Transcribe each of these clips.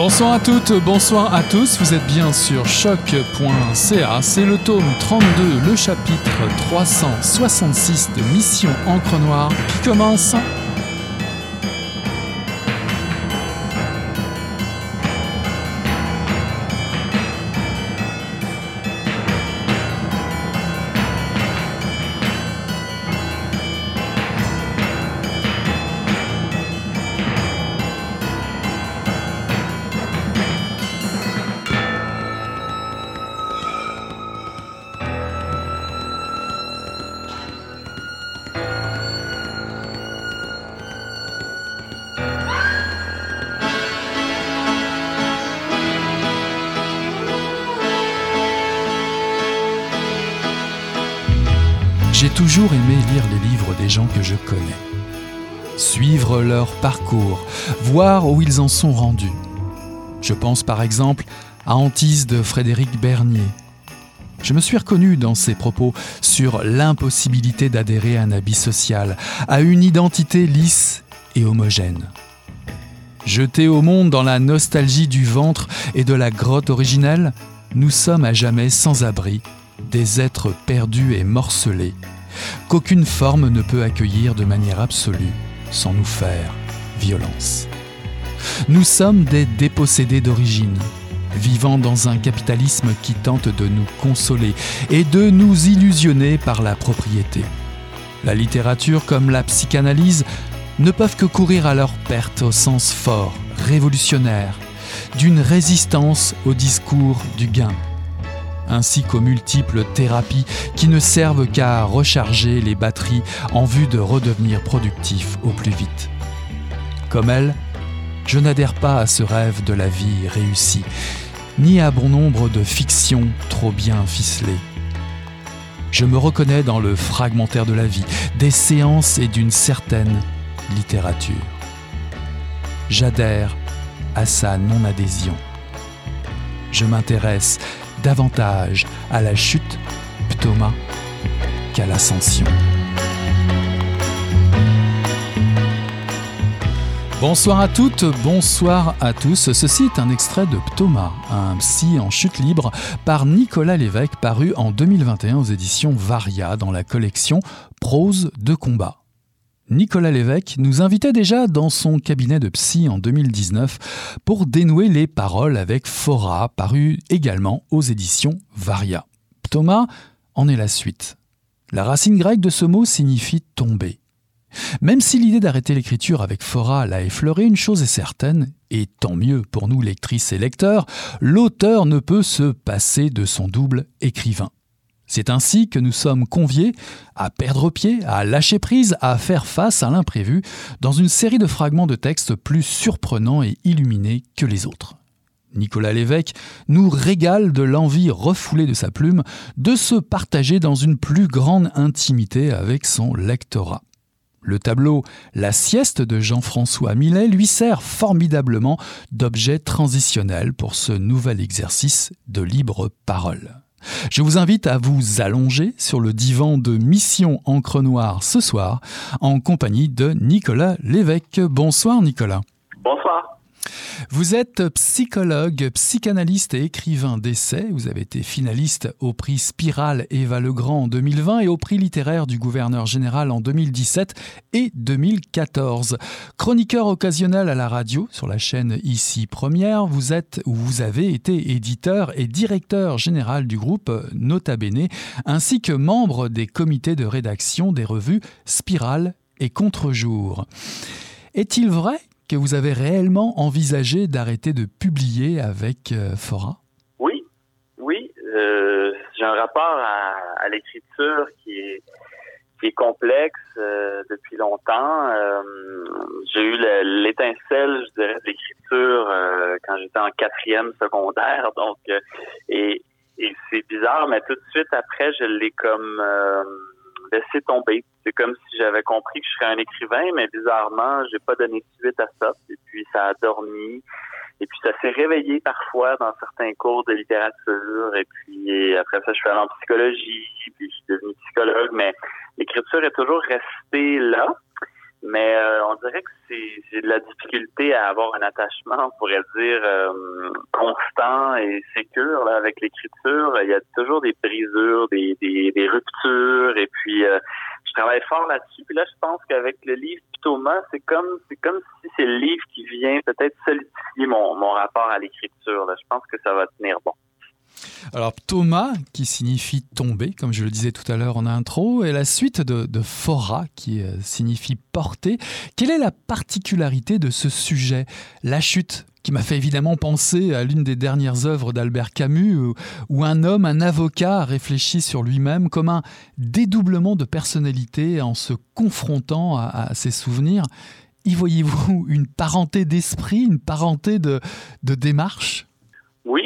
Bonsoir à toutes, bonsoir à tous, vous êtes bien sur choc.ca, c'est le tome 32, le chapitre 366 de Mission Encre Noire qui commence Suivre leur parcours, voir où ils en sont rendus. Je pense par exemple à Antise de Frédéric Bernier. Je me suis reconnu dans ses propos sur l'impossibilité d'adhérer à un habit social, à une identité lisse et homogène. Jetés au monde dans la nostalgie du ventre et de la grotte originelle, nous sommes à jamais sans abri des êtres perdus et morcelés, qu'aucune forme ne peut accueillir de manière absolue sans nous faire violence. Nous sommes des dépossédés d'origine, vivant dans un capitalisme qui tente de nous consoler et de nous illusionner par la propriété. La littérature comme la psychanalyse ne peuvent que courir à leur perte au sens fort, révolutionnaire, d'une résistance au discours du gain ainsi qu'aux multiples thérapies qui ne servent qu'à recharger les batteries en vue de redevenir productif au plus vite. Comme elle, je n'adhère pas à ce rêve de la vie réussie, ni à bon nombre de fictions trop bien ficelées. Je me reconnais dans le fragmentaire de la vie, des séances et d'une certaine littérature. J'adhère à sa non-adhésion. Je m'intéresse davantage à la chute, ptoma, qu'à l'ascension. Bonsoir à toutes, bonsoir à tous. Ceci est un extrait de Ptoma, un psy en chute libre par Nicolas Lévesque, paru en 2021 aux éditions Varia dans la collection Prose de combat. Nicolas Lévesque nous invitait déjà dans son cabinet de psy en 2019 pour dénouer les paroles avec Fora, paru également aux éditions Varia. Thomas en est la suite. La racine grecque de ce mot signifie tomber. Même si l'idée d'arrêter l'écriture avec Fora l'a effleuré, une chose est certaine, et tant mieux pour nous lectrices et lecteurs, l'auteur ne peut se passer de son double écrivain. C'est ainsi que nous sommes conviés à perdre pied, à lâcher prise, à faire face à l'imprévu dans une série de fragments de textes plus surprenants et illuminés que les autres. Nicolas Lévesque nous régale de l'envie refoulée de sa plume de se partager dans une plus grande intimité avec son lectorat. Le tableau La sieste de Jean-François Millet lui sert formidablement d'objet transitionnel pour ce nouvel exercice de libre parole. Je vous invite à vous allonger sur le divan de Mission Encre Noire ce soir en compagnie de Nicolas Lévesque. Bonsoir Nicolas. Bonsoir. Vous êtes psychologue, psychanalyste et écrivain d'essai. Vous avez été finaliste au prix Spirale Eva Legrand en 2020 et au prix littéraire du gouverneur général en 2017 et 2014. Chroniqueur occasionnel à la radio sur la chaîne Ici Première, vous êtes ou vous avez été éditeur et directeur général du groupe Nota Bene, ainsi que membre des comités de rédaction des revues Spirale et Contre-jour. Est-il vrai que vous avez réellement envisagé d'arrêter de publier avec euh, Fora? Oui, oui. Euh, j'ai un rapport à, à l'écriture qui est, qui est complexe euh, depuis longtemps. Euh, j'ai eu l'étincelle, je dirais, de l'écriture euh, quand j'étais en quatrième secondaire. Donc, et, et c'est bizarre, mais tout de suite après, je l'ai comme laissé tomber. C'est comme si j'avais compris que je serais un écrivain, mais bizarrement, j'ai pas donné suite à ça. Et puis ça a dormi. Et puis ça s'est réveillé parfois dans certains cours de littérature. Et puis après ça, je suis allé en psychologie. Puis je suis devenu psychologue. Mais l'écriture est toujours restée là. Mais euh, on dirait que c'est j'ai de la difficulté à avoir un attachement, on pourrait dire euh, constant et sécure là, avec l'écriture. Il y a toujours des brisures, des, des, des ruptures, et puis euh, je travaille fort là-dessus. Puis là, je pense qu'avec le livre Thomas, c'est comme c'est comme si c'est le livre qui vient peut-être solidifier mon, mon rapport à l'écriture. Je pense que ça va tenir bon. Alors Thomas, qui signifie tomber, comme je le disais tout à l'heure en intro, et la suite de, Fora, qui euh, signifie porter. Quelle est la particularité de ce sujet? La chute qui m'a fait évidemment penser à l'une des dernières œuvres d'Albert Camus, où, un homme, un avocat, réfléchit sur lui-même comme un dédoublement de personnalité en se confrontant à, ses souvenirs. Y voyez-vous une parenté d'esprit, une parenté de, démarche? Oui,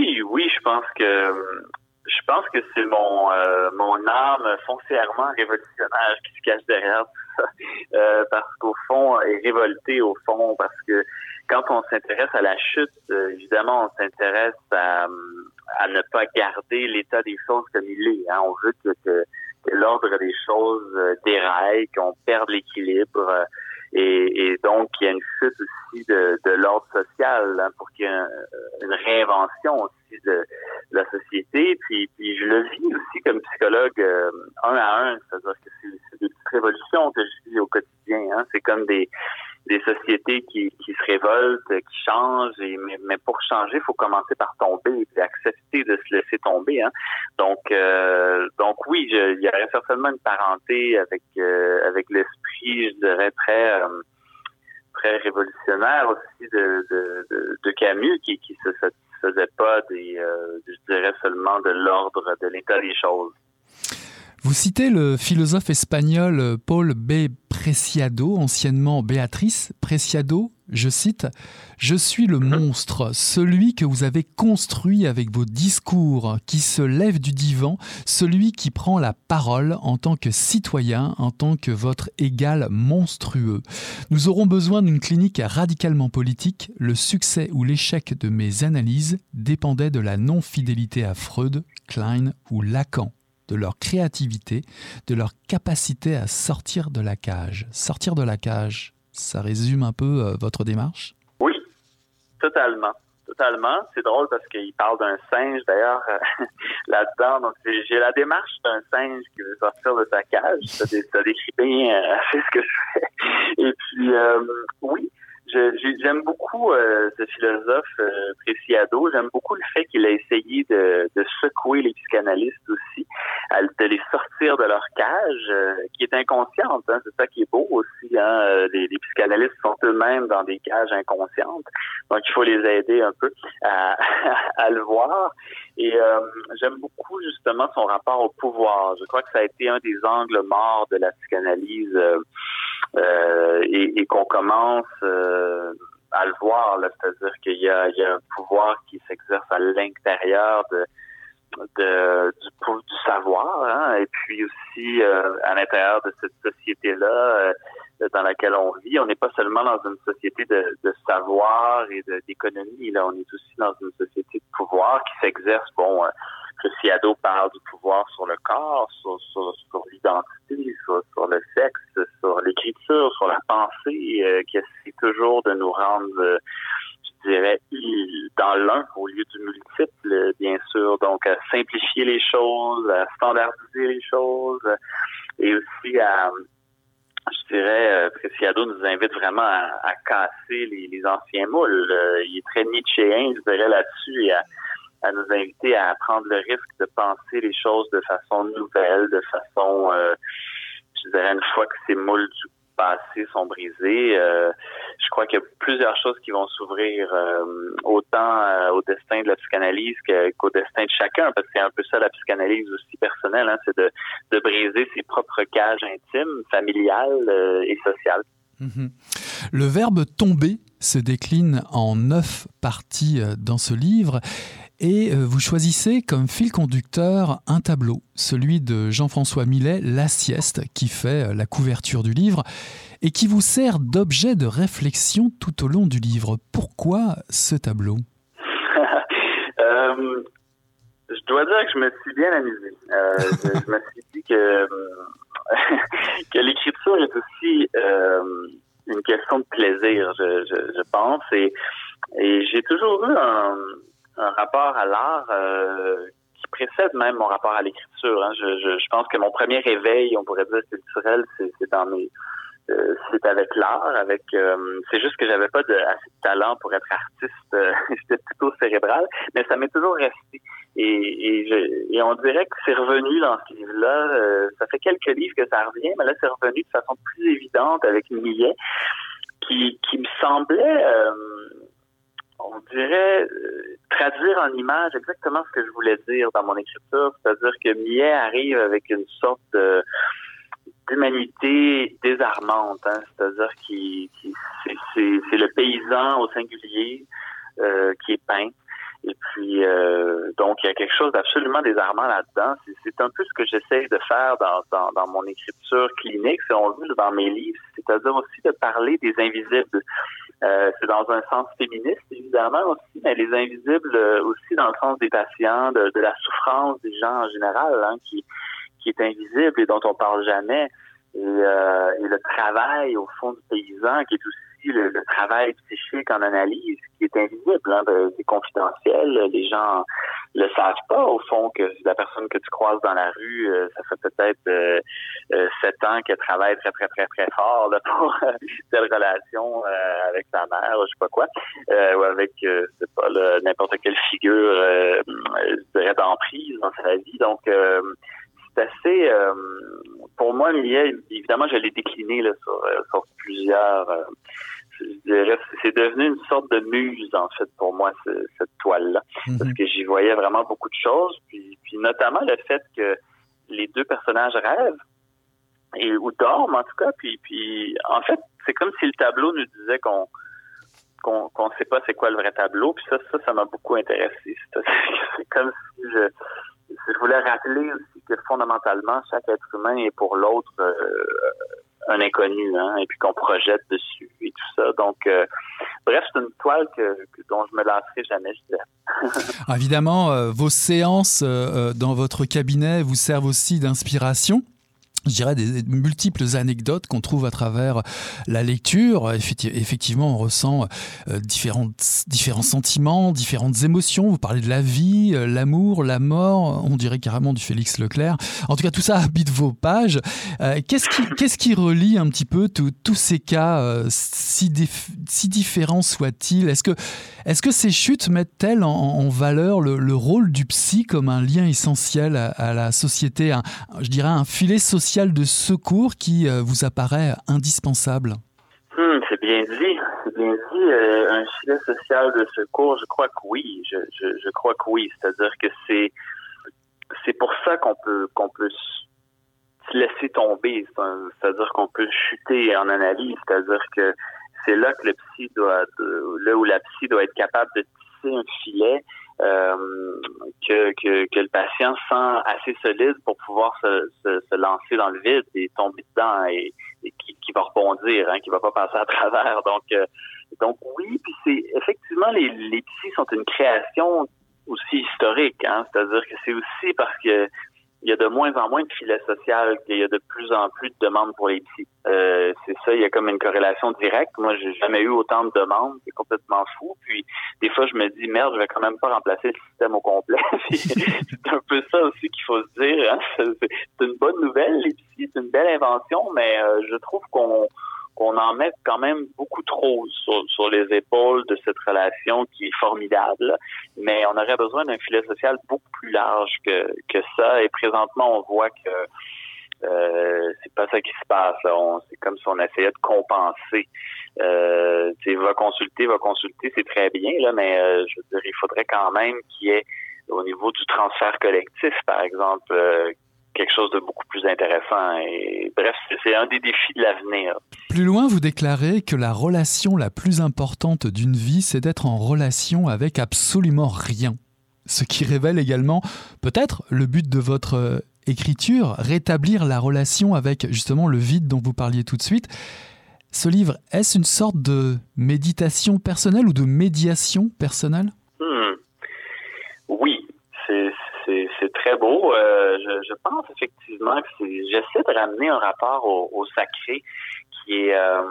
pense que je pense que c'est mon euh, mon âme foncièrement révolutionnaire qui se cache derrière tout ça, euh, parce qu'au fond, est révolté au fond, parce que quand on s'intéresse à la chute, euh, évidemment, on s'intéresse à, à ne pas garder l'état des choses comme il est. Hein. On veut que, que, l'ordre des choses déraille, qu'on perde l'équilibre. Et, et, donc, il y a une chute aussi de, de l'ordre social hein, pour qu'il y ait un, une réinvention aussi de, de, la société. Puis, puis je le vis aussi comme psychologue euh, un à un, c'est-à-dire que c'est des petites révolutions que je vis au quotidien. Hein. C'est comme des, des sociétés qui, qui se révoltent, qui changent. Et, mais, mais pour changer, il faut commencer par tomber et accepter de se laisser tomber. Hein. Donc, euh, donc oui, je, il y aurait certainement une parenté avec euh, avec l'esprit, je dirais très euh, très révolutionnaire aussi de, de, de, de Camus, qui qui se satisfaisait pas des, euh, je dirais seulement de l'ordre de l'état des choses. Vous citez le philosophe espagnol Paul B. Preciado, anciennement Béatrice Preciado, je cite Je suis le monstre, celui que vous avez construit avec vos discours, qui se lève du divan, celui qui prend la parole en tant que citoyen, en tant que votre égal monstrueux. Nous aurons besoin d'une clinique radicalement politique. Le succès ou l'échec de mes analyses dépendait de la non-fidélité à Freud, Klein ou Lacan de leur créativité, de leur capacité à sortir de la cage. Sortir de la cage, ça résume un peu euh, votre démarche? Oui, totalement. Totalement. C'est drôle parce qu'il parle d'un singe d'ailleurs euh, là-dedans. Donc j'ai la démarche d'un singe qui veut sortir de sa cage. Ça, décrit bien euh, ce que je fais. Et puis oui, j'aime beaucoup euh, ce philosophe euh. J'aime beaucoup le fait qu'il a essayé de, de, secouer les psychanalystes aussi, à, de les sortir de leur cage, euh, qui est inconsciente. Hein, c'est ça qui est beau aussi. Hein, les, les psychanalystes sont eux-mêmes dans des cages inconscientes, donc il faut les aider un peu à, à le voir. Et euh, j'aime beaucoup justement son rapport au pouvoir. Je crois que ça a été un des angles morts de la psychanalyse. Euh, et, et qu'on commence euh, à le voir, c'est-à-dire qu'il y y a un pouvoir qui s'exerce à l'intérieur de, de du, du savoir, hein, et puis aussi euh, à l'intérieur de cette société-là euh, dans laquelle on vit. On n'est pas seulement dans une société de, de savoir et d'économie, là, on est aussi dans une société de pouvoir qui s'exerce, bon, euh, Preciado parle du pouvoir sur le corps, sur, sur, sur l'identité, sur, sur, le sexe, sur l'écriture, sur la pensée, euh, qui essaie toujours de nous rendre, euh, je dirais, dans l'un au lieu du multiple, bien sûr. Donc, à simplifier les choses, à standardiser les choses et aussi à je dirais, euh, Preciado nous invite vraiment à, à casser les, les, anciens moules. Euh, il est très nietzschéen, je dirais, là-dessus, et à, à nous inviter à prendre le risque de penser les choses de façon nouvelle, de façon, euh, je dirais, une fois que ces moules du passé sont brisés, euh, je crois qu'il y a plusieurs choses qui vont s'ouvrir euh, autant au destin de la psychanalyse qu'au destin de chacun, parce que c'est un peu ça la psychanalyse aussi personnelle, hein, c'est de, briser ses propres cages intimes, familiales et sociales. Mmh. Le verbe tomber se décline en neuf parties dans ce livre et euh, vous choisissez comme fil conducteur un tableau, celui de Jean-François Millet, La sieste, qui fait euh, la couverture du livre et qui vous sert d'objet de réflexion tout au long du livre. Pourquoi ce tableau? Euh, Je dois dire que je me suis bien amusé. Je, me suis dit que, l'écriture est aussi une question de plaisir, je, pense. Et j'ai toujours eu un, un rapport à l'art euh, qui précède même mon rapport à l'écriture. Hein. Je, je, je, pense que mon premier réveil, on pourrait dire culturel, c'est dans mes euh, c'est avec l'art, avec euh, c'est juste que j'avais pas de, assez de talent pour être artiste, euh, j'étais plutôt cérébral, mais ça m'est toujours resté. Et, et, je, et on dirait que c'est revenu dans ce livre-là. ça fait quelques livres que ça revient, mais là c'est revenu de façon plus évidente avec Millet, qui, qui me semblait, on dirait, traduire en image exactement ce que je voulais dire dans mon écriture, c'est-à-dire que Millet arrive avec une sorte de d'humanité désarmante, hein, c'est-à-dire qui, qui c'est le paysan au singulier euh, qui est peint. Et puis, euh, donc, il y a quelque chose d'absolument désarmant là-dedans. C'est un peu ce que j'essaie de faire dans, dans, dans, mon écriture clinique, si on veut, dans mes livres, c'est-à-dire aussi de parler des invisibles. Euh, c'est dans un sens féministe, évidemment, aussi, mais les invisibles euh, aussi dans le sens des patients, de, la souffrance des gens en général, hein, qui, qui est invisible et dont on parle jamais. Et, euh, et, le travail au fond du paysan, qui est aussi le, travail psychique en analyse, qui est invisible, hein, c'est confidentiel. Les gens le savent pas au fond que la personne que tu croises dans la rue, euh, ça fait peut-être euh, euh, sept ans qu'elle travaille très très très très fort là, pour telle relation avec sa mère, je sais pas quoi, ou avec pas n'importe quelle figure, je dirais d'emprise dans sa vie. Donc c'est assez, euh, pour moi, Millet, évidemment, je l'ai décliné là, sur, sur plusieurs. Euh, c'est devenu une sorte de muse en fait pour moi cette toile-là, mhm. parce que j'y voyais vraiment beaucoup de choses, puis, puis notamment le fait que les deux personnages rêvent et ou dorment en tout cas, puis puis en fait c'est comme si le tableau nous disait qu'on qu'on qu'on sait pas c'est quoi le vrai tableau, puis ça ça ça m'a beaucoup intéressé. C'est comme si je je voulais rappeler aussi que fondamentalement, chaque être humain est pour l'autre euh, un inconnu, hein, et puis qu'on projette dessus et tout ça. Donc, euh, bref, c'est une toile que, dont je me lasserai jamais, je dirais. Évidemment, euh, vos séances dans votre cabinet vous servent aussi d'inspiration je dirais, des, multiples anecdotes qu'on trouve à travers la lecture. Effectivement, on ressent euh, différents, différents sentiments, différentes émotions. Vous parlez de la vie, euh, l'amour, la mort. On dirait carrément du Félix Leclerc. En tout cas, tout ça habite vos pages. Euh, qu'est-ce qui, qu'est-ce qui relie un petit peu tous ces cas, si, si différents soient-ils? Est-ce que, est-ce que ces chutes mettent-elles en, valeur le, rôle du psy comme un lien essentiel à, la société, je dirais un filet social de secours qui euh, vous apparaît indispensable hmm, C'est bien dit. C'est bien dit. Euh, un filet social de secours, je crois que oui. Je, crois que oui. C'est-à-dire que c'est c'est pour ça qu'on peut qu'on peut se laisser tomber. C'est-à-dire qu'on peut chuter en analyse. C'est-à-dire que c'est là que le psy doit, là où la psy doit être capable de tisser un filet euh, que, que, que, le patient sent assez solide pour pouvoir se, se, se, lancer dans le vide et tomber dedans et, qui, qui, va rebondir, hein, qui va pas passer à travers. Donc, euh, donc oui, puis c'est effectivement les, les sont une création aussi historique, hein, c'est-à-dire que c'est aussi parce que il y a de moins en moins de filets social, qu'il y a de plus en plus de demandes pour les psys. Euh, c'est ça, il y a comme une corrélation directe. Moi, j'ai jamais eu autant de demandes, c'est complètement fou. Puis des fois, je me dis merde, je vais quand même pas remplacer le système au complet. c'est un peu ça aussi qu'il faut se dire. Hein. C'est une bonne nouvelle, les psys, c'est une belle invention, mais euh, je trouve qu'on qu'on en met quand même beaucoup trop sur, sur, les épaules de cette relation qui est formidable. Mais on aurait besoin d'un filet social beaucoup plus large que, que ça. Et présentement, on voit que euh, c'est pas ça qui se passe. C'est comme si on essayait de compenser. Euh, va consulter, va consulter, c'est très bien, là, mais euh, je veux dire, il faudrait quand même qu'il y ait au niveau du transfert collectif, par exemple, euh, quelque chose de beaucoup plus intéressant. Et bref, c'est un des défis de l'avenir. Plus loin, vous déclarez que la relation la plus importante d'une vie, c'est d'être en relation avec absolument rien. Ce qui révèle également peut-être le but de votre euh, écriture, rétablir la relation avec justement le vide dont vous parliez tout de suite. Ce livre, est-ce une sorte de méditation personnelle ou de médiation personnelle hmm. Oui, c'est c'est beau. Euh, je, pense effectivement que j'essaie de ramener un rapport au, sacré qui est euh,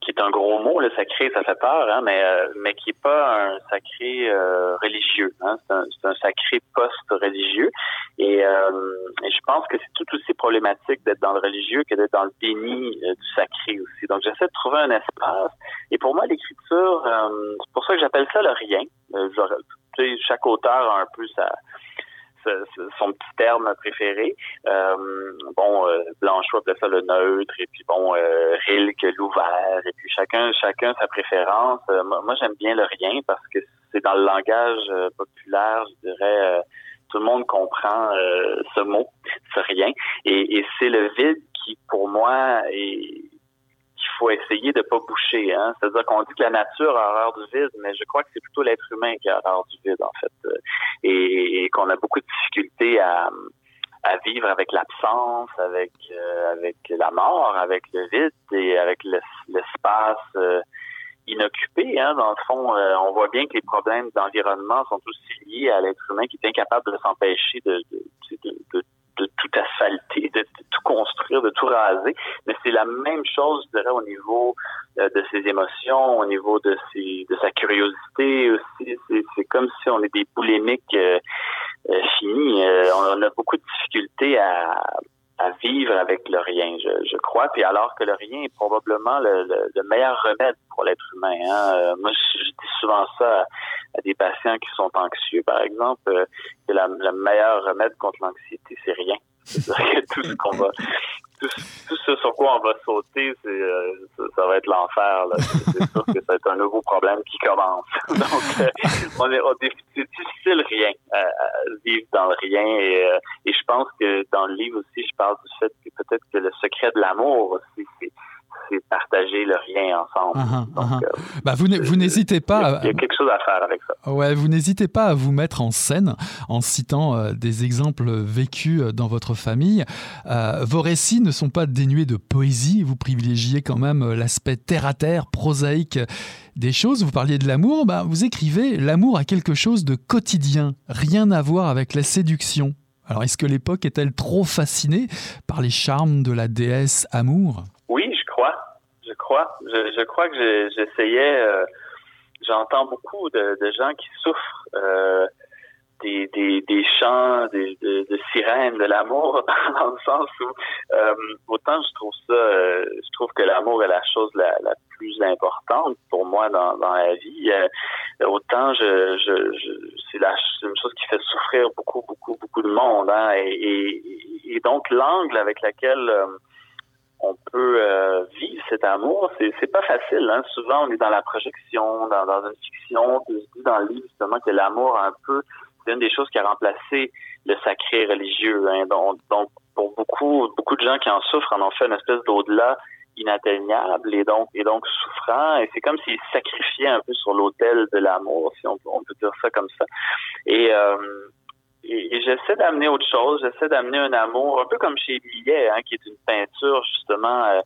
qui est un gros mot, le sacré, ça fait peur, hein, mais euh, mais qui est pas un sacré religieux. Hein, c'est un, sacré post-religieux. Et, et, je pense que c'est tout aussi problématique d'être dans le religieux que d'être dans le déni du sacré aussi. Donc j'essaie de trouver un espace. Et pour moi, l'écriture, c'est pour ça que j'appelle ça le rien. chaque auteur a un peu sa son petit terme préféré. Euh, bon, euh, Blanchot appelait ça le neutre, et puis bon, euh, Rilke l'ouvert, et puis chacun, chacun sa préférence. Euh, moi, j'aime bien le rien parce que c'est dans le langage euh, populaire, je dirais, tout le monde comprend ce mot, ce rien, et, et c'est le vide qui, pour moi, est qu'il faut essayer de pas boucher. Hein? C'est-à-dire qu'on dit que la nature a horreur du vide, mais je crois que c'est plutôt l'être humain qui a horreur du vide, en fait. Euh, et, qu'on a beaucoup de difficultés à, à vivre avec l'absence, avec euh, avec la mort, avec le vide et avec l'espace euh, inoccupé. Hein. Dans le fond, on voit bien que les problèmes d'environnement sont aussi liés à l'être humain qui est incapable de s'empêcher de, de tout asphalter, de, tout construire, de tout raser. Mais c'est la même chose, je dirais, au niveau euh, de ses émotions, au niveau de ses, de sa curiosité aussi. C'est comme si on est des polémiques euh, euh, finis. on a beaucoup de difficultés à, à vivre avec le rien, je, crois. Puis alors que le rien est probablement le, le, meilleur remède pour l'être humain. Hein. moi, je, dis souvent ça à, des patients qui sont anxieux, par exemple, que la, le meilleur remède contre l'anxiété, c'est rien. C'est-à-dire que tout ce qu'on va, tout, tout, ce sur quoi on va sauter, c'est, euh, ça, va être l'enfer. C'est sûr que c'est un nouveau problème qui commence. Donc, euh, on est, c'est difficile rien, à vivre dans le rien. Et, euh, et je pense que dans le livre aussi, je parle du fait que peut-être que le secret de l'amour aussi, c'est partager le rien ensemble. Uh-huh, uh-huh. Euh, bah, vous, vous n'hésitez pas. Il y, a, quelque chose à faire avec ça. Ouais, vous n'hésitez pas à vous mettre en scène en citant euh, des exemples vécus euh, dans votre famille. vos récits ne sont pas dénués de poésie. Vous privilégiez quand même l'aspect terre à terre, prosaïque des choses. Vous parliez de l'amour. Bah, vous écrivez l'amour a quelque chose de quotidien, rien à voir avec la séduction. Alors, est-ce que l'époque est-elle trop fascinée par les charmes de la déesse amour? Je Je, crois que j'essayais. Euh, j'entends beaucoup de, gens qui souffrent euh, des, des, chants, des, de, sirènes de l'amour, dans le sens où euh, autant je trouve ça, je trouve que l'amour est la chose la, plus importante pour moi dans, la vie. autant je, c'est une chose qui fait souffrir beaucoup, beaucoup, beaucoup de monde. Hein, et, et, donc l'angle avec lequel on peut euh, vivre cet amour, c'est, pas facile. Hein? Souvent, on est dans la projection, dans, dans une fiction. Je dis dans le livre justement que l'amour, un peu, c'est une des choses qui a remplacé le sacré religieux. Hein? Donc, donc, pour beaucoup, beaucoup de gens qui en souffrent, en ont fait une espèce d'au-delà inatteignable et donc et donc souffrant. Et c'est comme s'ils sacrifiaient un peu sur l'autel de l'amour, si on, on, peut dire ça comme ça. Et euh, et, j'essaie d'amener autre chose, j'essaie d'amener un amour, un peu comme chez Millet, hein, qui est une peinture justement euh,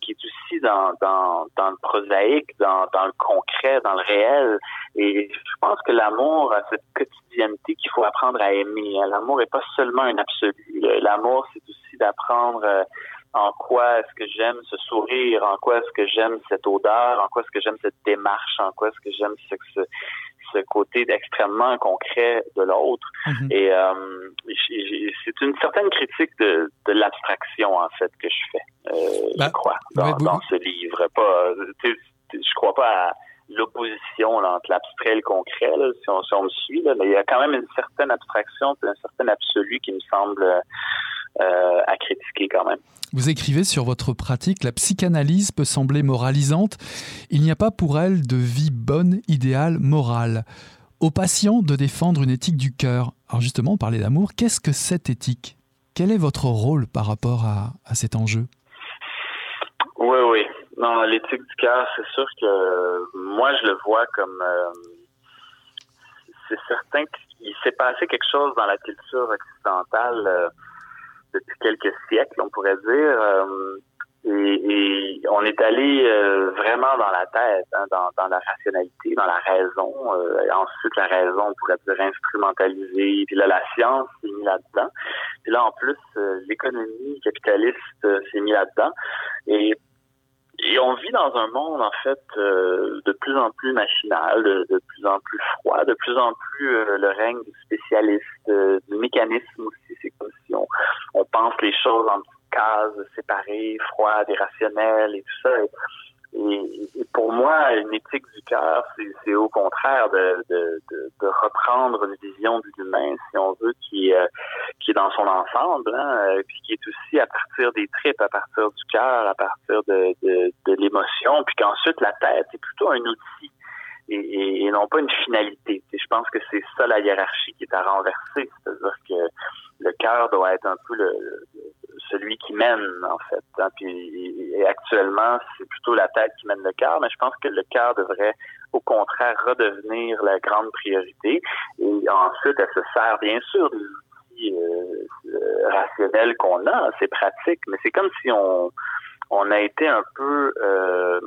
qui est aussi dans, dans, dans le prosaïque, dans, dans le concret, dans le réel. Et je pense que l'amour a cette quotidienneté qu'il faut apprendre à aimer. Hein. L'amour n'est pas seulement un absolu. L'amour, c'est aussi d'apprendre euh, en quoi est-ce que j'aime ce sourire, en quoi est-ce que j'aime cette odeur, en quoi est-ce que j'aime cette démarche, en quoi est-ce que j'aime ce, ce, ce côté extrêmement concret de l'autre. Mhm. Et euh, c'est une certaine critique de, de l'abstraction, en fait, que je fais, euh, je bah, crois, dans, dans, ce livre. Pas, je crois pas à l'opposition entre l'abstrait et le concret, là, si, on, si on me suit, là, mais il y a quand même une certaine abstraction, un certain absolu qui me semble euh, à critiquer quand même. Vous écrivez sur votre pratique, la psychanalyse peut sembler moralisante. Il n'y a pas pour elle de vie bonne, idéale, morale. Aux patients de défendre une éthique du cœur. Alors justement, on parlait d'amour. Qu'est-ce que cette éthique? Quel est votre rôle par rapport à, à cet enjeu? Oui, oui. Non, l'éthique du cœur, c'est sûr que moi, je le vois comme... Euh, c'est certain qu'il s'est passé quelque chose dans la culture occidentale. Euh, depuis quelques siècles, on pourrait dire. Euh, et, on est allé euh, vraiment dans la tête, hein, dans, dans, la rationalité, dans la raison. Euh, et ensuite, la raison, on pourrait dire instrumentalisée. Puis là, la science s'est mise là-dedans. Puis là, en plus, l'économie capitaliste s'est mise là-dedans. Et et on vit dans un monde, en fait, euh, de plus en plus machinal, de, plus en plus froid, de plus en plus euh, le règne du spécialiste, du mécanisme aussi. C'est comme si on, on pense les choses en cases séparées, froides, irrationnelles et tout ça. Pour moi, une éthique du cœur, c'est au contraire de, de, de, reprendre une vision de l'humain, si on veut, qui, euh, qui est dans son ensemble, hein, euh, puis qui est aussi à partir des tripes, à partir du cœur, à partir de, de, de l'émotion, puis qu'ensuite la tête est plutôt un outil et, et, non pas une finalité. Et je pense que c'est ça la hiérarchie qui est à renverser, c'est-à-dire que le cœur doit être un peu le, celui qui mène, en fait. Hein. Et actuellement, c'est plutôt la tête qui mène le cœur, mais je pense que le cœur devrait, au contraire, redevenir la grande priorité. Et ensuite, elle se sert bien sûr des outils euh, rationnels qu'on a, c'est pratique, mais c'est comme si on a été un peu, euh,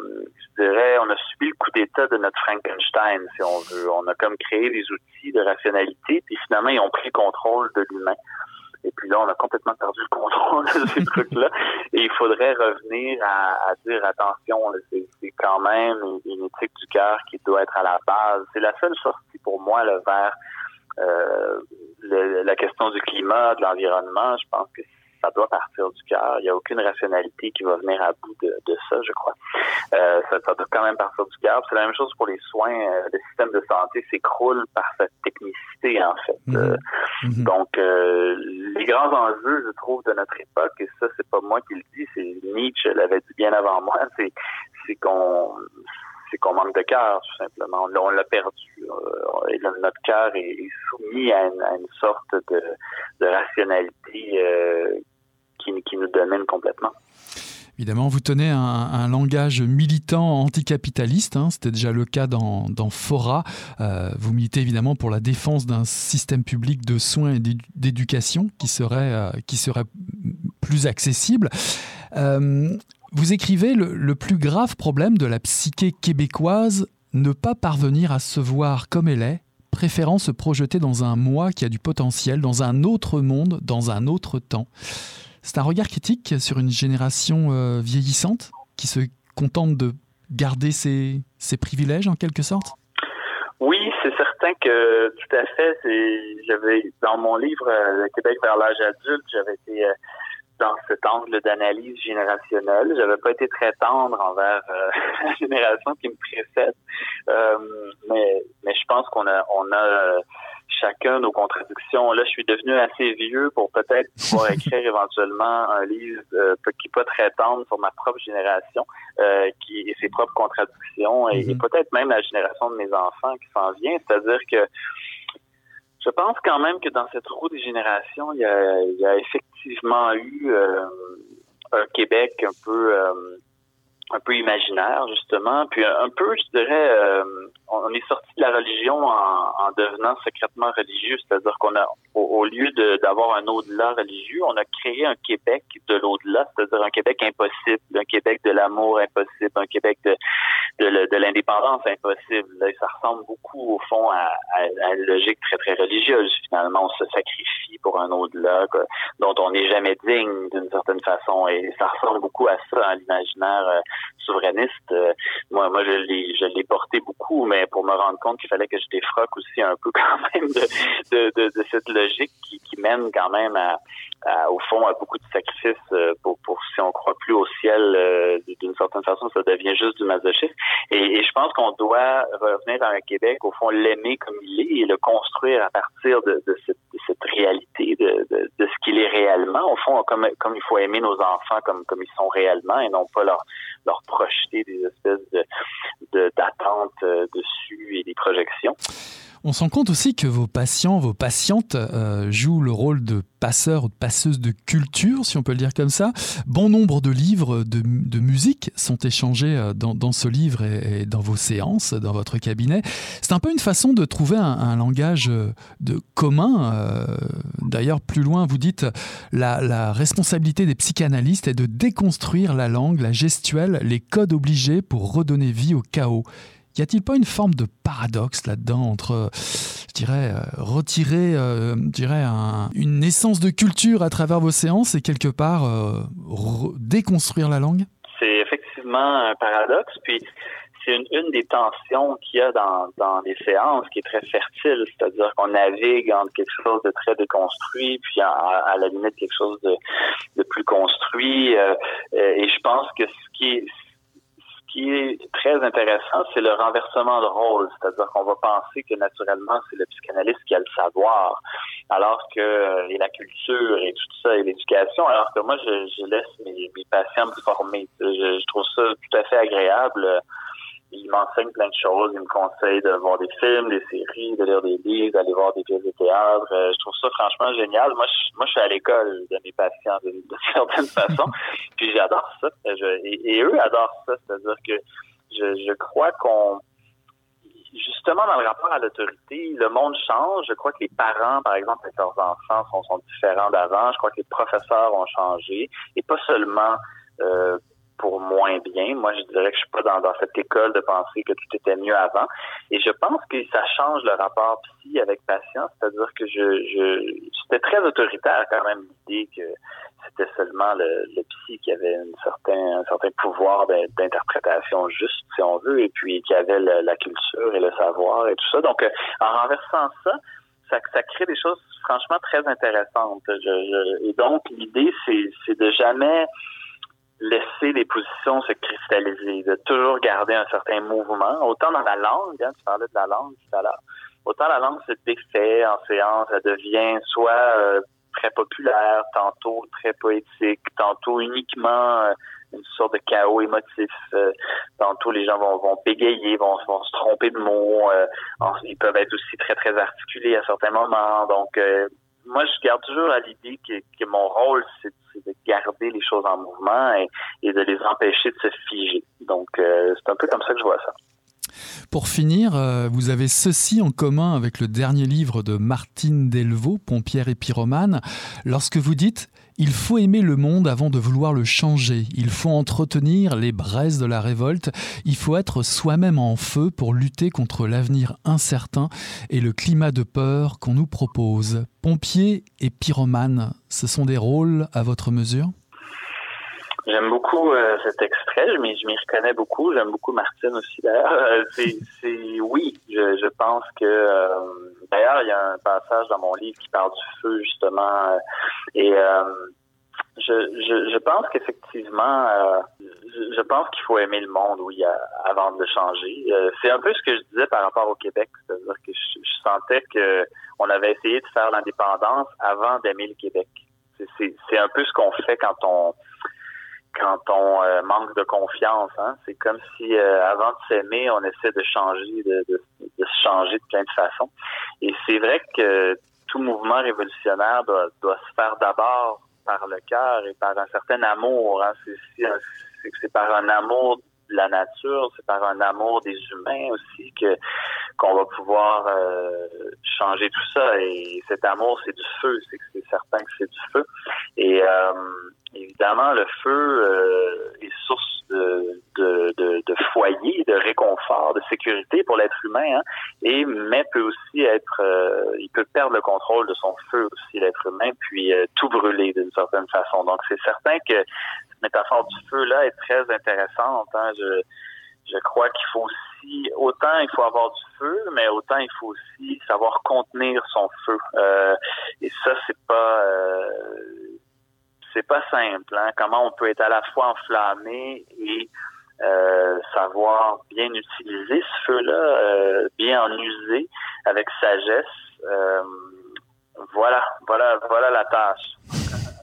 je dirais, on a subi le coup d'état de notre Frankenstein, si on veut. On a comme créé des outils de rationalité, puis finalement, ils ont pris le contrôle de l'humain. Et puis là, on a complètement perdu le contrôle de ces trucs-là. Et il faudrait revenir à, dire attention, c'est quand même une, éthique du cœur qui doit être à la base. C'est la seule sortie pour moi le vers euh, la question du climat, de l'environnement. Je pense que ça doit partir du cœur. Il n'y a aucune rationalité qui va venir à bout de, ça, je crois. Euh, ça, doit quand même partir du cœur. C'est la même chose pour les soins. Euh, le système de santé s'écroule par cette technicité, en fait. Mhm. Euh, mhm. Donc, les grands enjeux, je trouve, de notre époque, et ça, c'est pas moi qui le dis, c'est Nietzsche l'avait dit bien avant moi, c'est, qu'on c'est qu'on manque de cœur, tout simplement. On, l'a perdu. et notre cœur est, soumis à une, sorte de, rationalité qui, nous domine complètement. Évidemment, vous tenez un, langage militant anticapitaliste, hein, c'était déjà le cas dans, Fora. Euh, vous militez évidemment pour la défense d'un système public de soins et d'éducation qui, serait, euh, qui serait plus accessible. Euh, vous écrivez le, plus grave problème de la psyché québécoise, ne pas parvenir à se voir comme elle est, préférant se projeter dans un moi qui a du potentiel, dans un autre monde, dans un autre temps. C'est un regard critique sur une génération euh, vieillissante qui se contente de garder ses, privilèges en quelque sorte? Oui, c'est certain que tout à fait. J'avais dans mon livre euh, Le Québec vers l'âge adulte, j'avais été euh, dans cet angle d'analyse générationnelle. J'avais pas été très tendre envers la génération qui me précède, mais je pense qu'on a on a chacun nos contradictions. Là, je suis devenu assez vieux pour peut-être pouvoir écrire éventuellement un livre euh, qui pas très tendre sur ma propre génération, euh, qui et ses propres contradictions, et, mhm. peut-être même la génération de mes enfants qui s'en vient. C'est-à-dire que je pense quand même que dans cette roue des générations, il y a, il y a effectivement eu euh, un Québec un peu euh, un peu imaginaire justement, puis un peu, je dirais, euh, on est sorti de la religion en, en devenant secrètement religieux, c'est-à-dire qu'on a, au, lieu d'avoir un au-delà religieux, on a créé un Québec de l'au-delà, c'est-à-dire un Québec impossible, un Québec de l'amour impossible, un Québec de, de, l'indépendance impossible. Ça ressemble beaucoup au fond à, à, une logique très très religieuse. Finalement, on se sacrifie pour un au-delà dont on n'est jamais digne d'une certaine façon, et ça ressemble beaucoup à ça, à l'imaginaire. Souverainiste. Euh, moi, moi, je l'ai, je l'ai porté beaucoup, mais pour me rendre compte qu'il fallait que je défroque aussi un peu quand même de, de, de, cette logique qui, qui, mène quand même à, au fond à beaucoup de sacrifices euh, pour, pour si on croit plus au ciel euh, d'une certaine façon, ça devient juste du masochisme. Et, je pense qu'on doit revenir dans le Québec, au fond, l'aimer comme il est et le construire à partir de, de, cette, cette, réalité, de, de, de ce qu'il est réellement. Au fond, comme, comme il faut aimer nos enfants comme, comme ils sont réellement et non pas leur leur projeter des espèces de, d'attentes euh, dessus et des projections. On se rend compte aussi que vos patients, vos patientes euh, jouent le rôle de passeurs ou de passeuses de culture, si on peut le dire comme ça. Bon nombre de livres de, musique sont échangés euh, dans, ce livre et, dans vos séances, dans votre cabinet. C'est un peu une façon de trouver un, langage de commun. D'ailleurs, plus loin, vous dites la, la responsabilité des psychanalystes est de déconstruire la langue, la gestuelle, les codes obligés pour redonner vie au chaos. Y a-t-il pas une forme de paradoxe là-dedans entre, je dirais, euh, retirer, euh, je dirais, une essence de culture à travers vos séances et quelque part euh, déconstruire la langue? C'est effectivement un paradoxe. Puis c'est une, des tensions qu'il y a dans, les séances qui est très fertile, c'est-à-dire qu'on navigue entre quelque chose de très déconstruit, puis à, la limite quelque chose de, plus construit. Et je pense que ce qui est qui est très intéressant, c'est le renversement de rôle, c'est-à-dire qu'on va penser que naturellement c'est le psychanalyste qui a le savoir, alors que euh, et la culture et tout ça et l'éducation, alors que moi je, je laisse mes, mes patients me former. Je, je trouve ça tout à fait agréable il m'enseigne plein de choses. Il me conseille de voir des films, des séries, de lire des livres, d'aller voir des pièces de théâtre. Euh, je trouve ça franchement génial. Moi, je, moi, je suis à l'école de mes patients de, de certaine façon. Puis j'adore ça. et, eux adorent ça. C'est-à-dire que je, je crois qu'on justement dans le rapport à l'autorité, le monde change. Je crois que les parents, par exemple, avec leurs enfants sont, sont différents d'avant. Je crois que les professeurs ont changé. Et pas seulement euh, pour moins bien. Moi, je dirais que je suis pas dans, cette école de penser que tout était mieux avant. Et je pense que ça change le rapport psy avec patient, c'est-à-dire que je, je c'était très autoritaire quand même l'idée que c'était seulement le, le, psy qui avait une certain, un certain pouvoir d'interprétation juste, si on veut, et puis qui avait la culture et le savoir et tout ça. Donc, euh, en renversant ça, ça, ça crée des choses franchement très intéressantes. Je, je, et donc, l'idée, c'est de jamais laisser les positions se cristalliser, de toujours garder un certain mouvement, autant dans la langue, hein, tu parlais de la langue tout à l'heure, autant la langue se défait en séance, elle devient soit euh, très populaire, tantôt très poétique, tantôt uniquement euh, une sorte de chaos émotif. Euh, tantôt les gens vont, vont bégayer, vont, vont se tromper de mots. ils peuvent être aussi très très articulés à certains moments. Donc moi, je garde toujours à l'idée que, mon rôle, c'est de garder les choses en mouvement et, et, de les empêcher de se figer. Donc, euh, c'est un peu comme ça que je vois ça. Pour finir, euh, vous avez ceci en commun avec le dernier livre de Martine Delvaux, Pompière et Pyromane, lorsque vous dites Il faut aimer le monde avant de vouloir le changer. Il faut entretenir les braises de la révolte. Il faut être soi-même en feu pour lutter contre l'avenir incertain et le climat de peur qu'on nous propose. Pompier et pyromane, ce sont des rôles à votre mesure? J'aime beaucoup euh, cet extrait, je m'y, reconnais beaucoup. J'aime beaucoup Martine aussi d'ailleurs. Euh, c'est, oui, je, je pense que euh, d'ailleurs il y a un passage dans mon livre qui parle du feu justement euh, et euh, je, je, je pense qu'effectivement, je, je pense qu'il faut aimer le monde, oui, avant de le changer. c'est un peu ce que je disais par rapport au Québec, c'est-à-dire que je, sentais que on avait essayé de faire l'indépendance avant d'aimer le Québec. C'est un peu ce qu'on fait quand on quand on euh, manque de confiance. Hein? C'est comme si euh, avant de s'aimer, on essaie de changer, de, de, de, se changer de plein de façons. Et c'est vrai que tout mouvement révolutionnaire doit, doit se faire d'abord par le cœur et par un certain amour. Hein? C'est, c'est par un amour de la nature, c'est par un amour des humains aussi que qu'on va pouvoir euh, changer tout ça. Et cet amour, c'est du feu, c'est certain que c'est du feu. Et euh, évidemment, le feu euh, est source de, de, de, de, foyer, de réconfort, de sécurité pour l'être humain, hein, et mais peut aussi être, euh, il peut perdre le contrôle de son feu aussi l'être humain, puis euh, tout brûler d'une certaine façon. Donc c'est certain que métaphore du feu là est très intéressante. Hein. Je, je crois qu'il faut aussi autant il faut avoir du feu, mais autant il faut aussi savoir contenir son feu. Euh, et ça c'est pas euh, c'est pas simple. Hein? Comment on peut être à la fois enflammé et euh, savoir bien utiliser ce feu-là, bien en user avec sagesse. Voilà, voilà, voilà la tâche.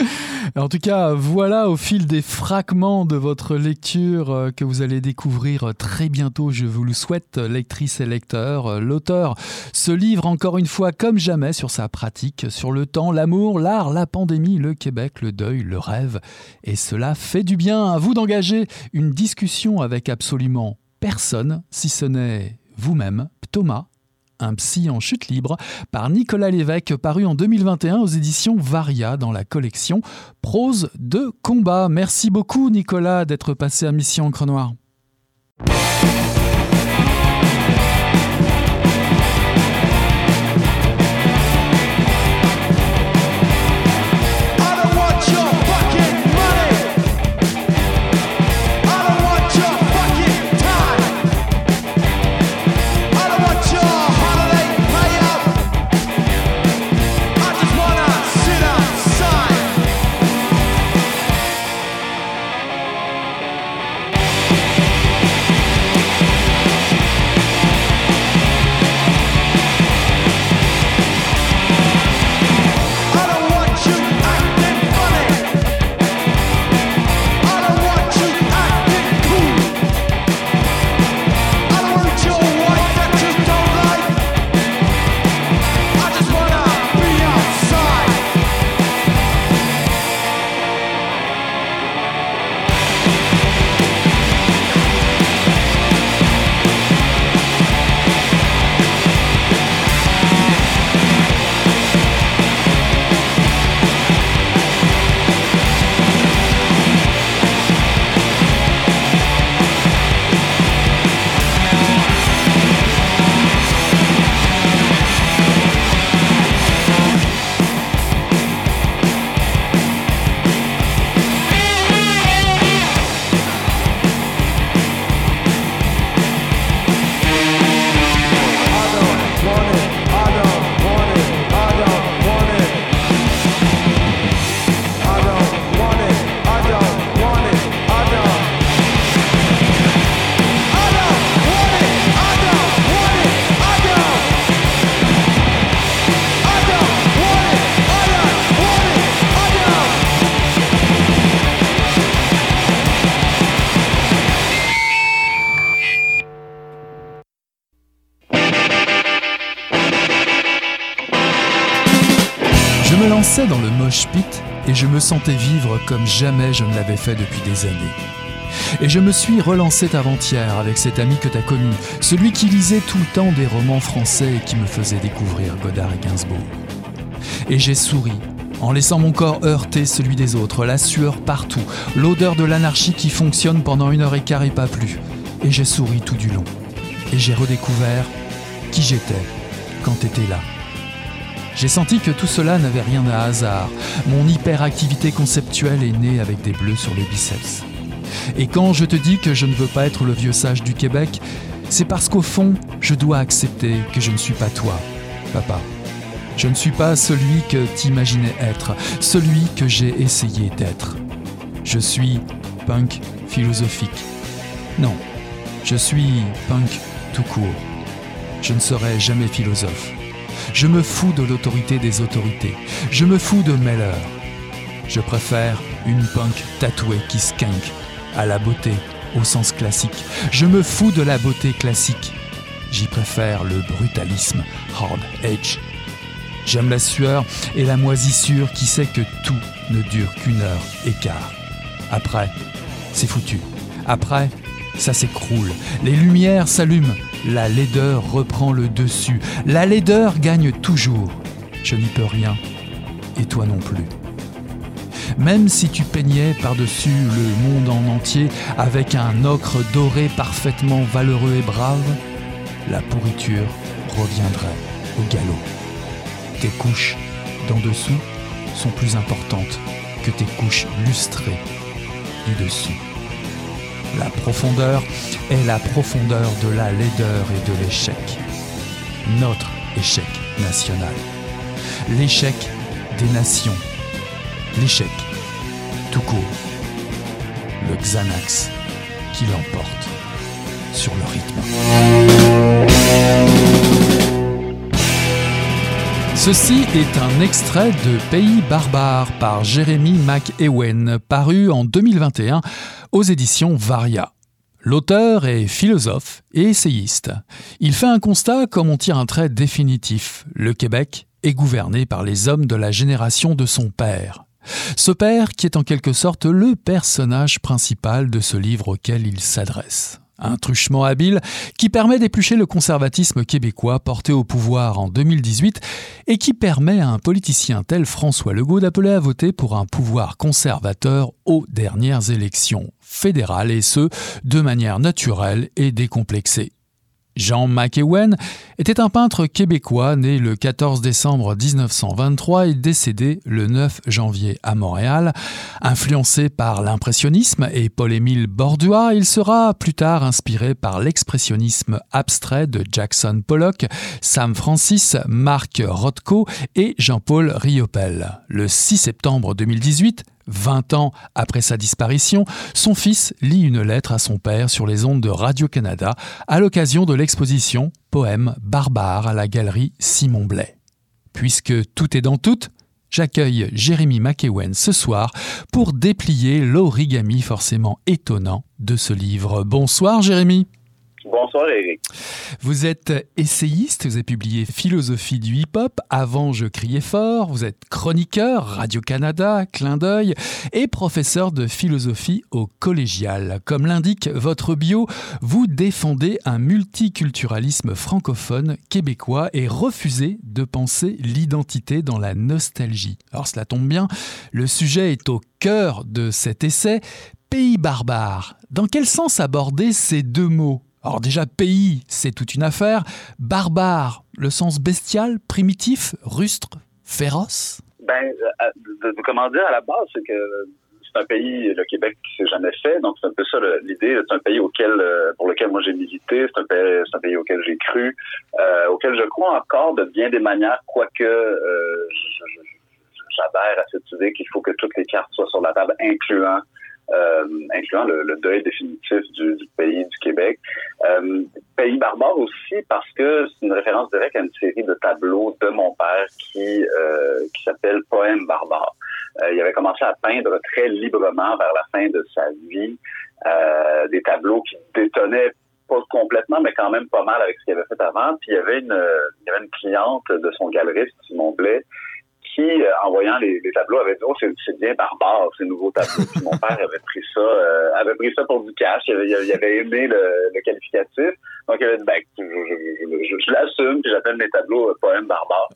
En tout cas, voilà au fil des fragments de votre lecture euh, que vous allez découvrir très bientôt, je vous le souhaite, lectrice et lecteur. Euh, l'auteur se livre encore une fois comme jamais sur sa pratique, sur le temps, l'amour, l'art, la pandémie, le Québec, le deuil, le rêve. Et cela fait du bien à vous d'engager une discussion avec absolument personne, si ce n'est vous-même, Thomas un psy en chute libre par Nicolas Lévesque paru en 2021 aux éditions Varia dans la collection Prose de combat. Merci beaucoup Nicolas d'être passé à Mission Crenoir. Je dans le mosh pit et je me sentais vivre comme jamais je ne l'avais fait depuis des années. Et je me suis relancé avant-hier avec cet ami que t'as connu, celui qui lisait tout le temps des romans français et qui me faisait découvrir Godard et Gainsbourg. Et j'ai souri, en laissant mon corps heurter celui des autres, la sueur partout, l'odeur de l'anarchie qui fonctionne pendant une heure et quart et pas plus. Et j'ai souri tout du long. Et j'ai redécouvert qui j'étais quand t'étais là. J'ai senti que tout cela n'avait rien à hasard. Mon hyperactivité conceptuelle est née avec des bleus sur les biceps. Et quand je te dis que je ne veux pas être le vieux sage du Québec, c'est parce qu'au fond, je dois accepter que je ne suis pas toi, papa. Je ne suis pas celui que t'imaginais être, celui que j'ai essayé d'être. Je suis punk philosophique. Non, je suis punk tout court. Je ne serai jamais philosophe. Je me fous de l'autorité des autorités. Je me fous de Meller. Je préfère une punk tatouée qui skunk à la beauté au sens classique. Je me fous de la beauté classique. J'y préfère le brutalisme hard edge. J'aime la sueur et la moisissure qui sait que tout ne dure qu'une heure et quart. Après, c'est foutu. Après, ça s'écroule. Les lumières s'allument. La laideur reprend le dessus. La laideur gagne toujours. Je n'y peux rien. Et toi non plus. Même si tu peignais par-dessus le monde en entier avec un ocre doré parfaitement valeureux et brave, la pourriture reviendrait au galop. Tes couches d'en dessous sont plus importantes que tes couches lustrées du dessus. La profondeur est la profondeur de la laideur et de l'échec. Notre échec national. L'échec des nations. L'échec tout court. Le Xanax qui l'emporte sur le rythme. Ceci est un extrait de Pays barbare par Jérémy McEwen, paru en 2021 aux éditions Varia. L'auteur est philosophe et essayiste. Il fait un constat comme on tire un trait définitif. Le Québec est gouverné par les hommes de la génération de son père. Ce père qui est en quelque sorte le personnage principal de ce livre auquel il s'adresse. Un truchement habile qui permet d'éplucher le conservatisme québécois porté au pouvoir en 2018 et qui permet à un politicien tel François Legault d'appeler à voter pour un pouvoir conservateur aux dernières élections fédérales et ce, de manière naturelle et décomplexée. Jean McEwen était un peintre québécois né le 14 décembre 1923 et décédé le 9 janvier à Montréal. Influencé par l'impressionnisme et Paul-Émile Bordua, il sera plus tard inspiré par l'expressionnisme abstrait de Jackson Pollock, Sam Francis, Marc Rothko et Jean-Paul Riopel. Le 6 septembre 2018, 20 ans après sa disparition, son fils lit une lettre à son père sur les ondes de Radio-Canada à l'occasion de l'exposition Poème barbare à la galerie Simon Blais. Puisque tout est dans tout, j'accueille Jérémy McEwen ce soir pour déplier l'origami forcément étonnant de ce livre. Bonsoir Jérémy. Vous êtes essayiste, vous avez publié Philosophie du hip-hop, Avant je criais fort, vous êtes chroniqueur, Radio-Canada, Clin d'œil, et professeur de philosophie au collégial. Comme l'indique votre bio, vous défendez un multiculturalisme francophone québécois et refusez de penser l'identité dans la nostalgie. Alors cela tombe bien, le sujet est au cœur de cet essai, Pays barbare. Dans quel sens aborder ces deux mots? Alors déjà, pays, c'est toute une affaire. Barbare, le sens bestial, primitif, rustre, féroce Ben, euh, comment dire, à la base, c'est que c'est un pays, le Québec, qui s'est jamais fait. Donc, c'est un peu ça l'idée. C'est un pays auquel, euh, pour lequel moi j'ai milité. C'est un pays, un pays auquel j'ai cru, euh, auquel je crois encore de bien des manières, quoique euh, j'adhère à cette idée qu'il faut que toutes les cartes soient sur la table, incluant incluant le, deuil définitif du, pays du Québec. Euh, pays barbare aussi parce que c'est une référence directe à une série de tableaux de mon père qui euh, qui s'appelle Poème barbare. il avait commencé à peindre très librement vers la fin de sa vie des tableaux qui détonnaient pas complètement, mais quand même pas mal avec ce qu'il avait fait avant. Puis il y avait une, il y avait une cliente de son galeriste, Simon Blais, qui, euh, en voyant les, tableaux, avait dit oh c'est bien barbare ces nouveaux tableaux. Puis mon père avait pris ça, euh, avait pris ça pour du cash. Il avait, aimé le, qualificatif. Donc il avait dit ben, je, je, je, l'assume, puis j'appelle mes tableaux poèmes barbares.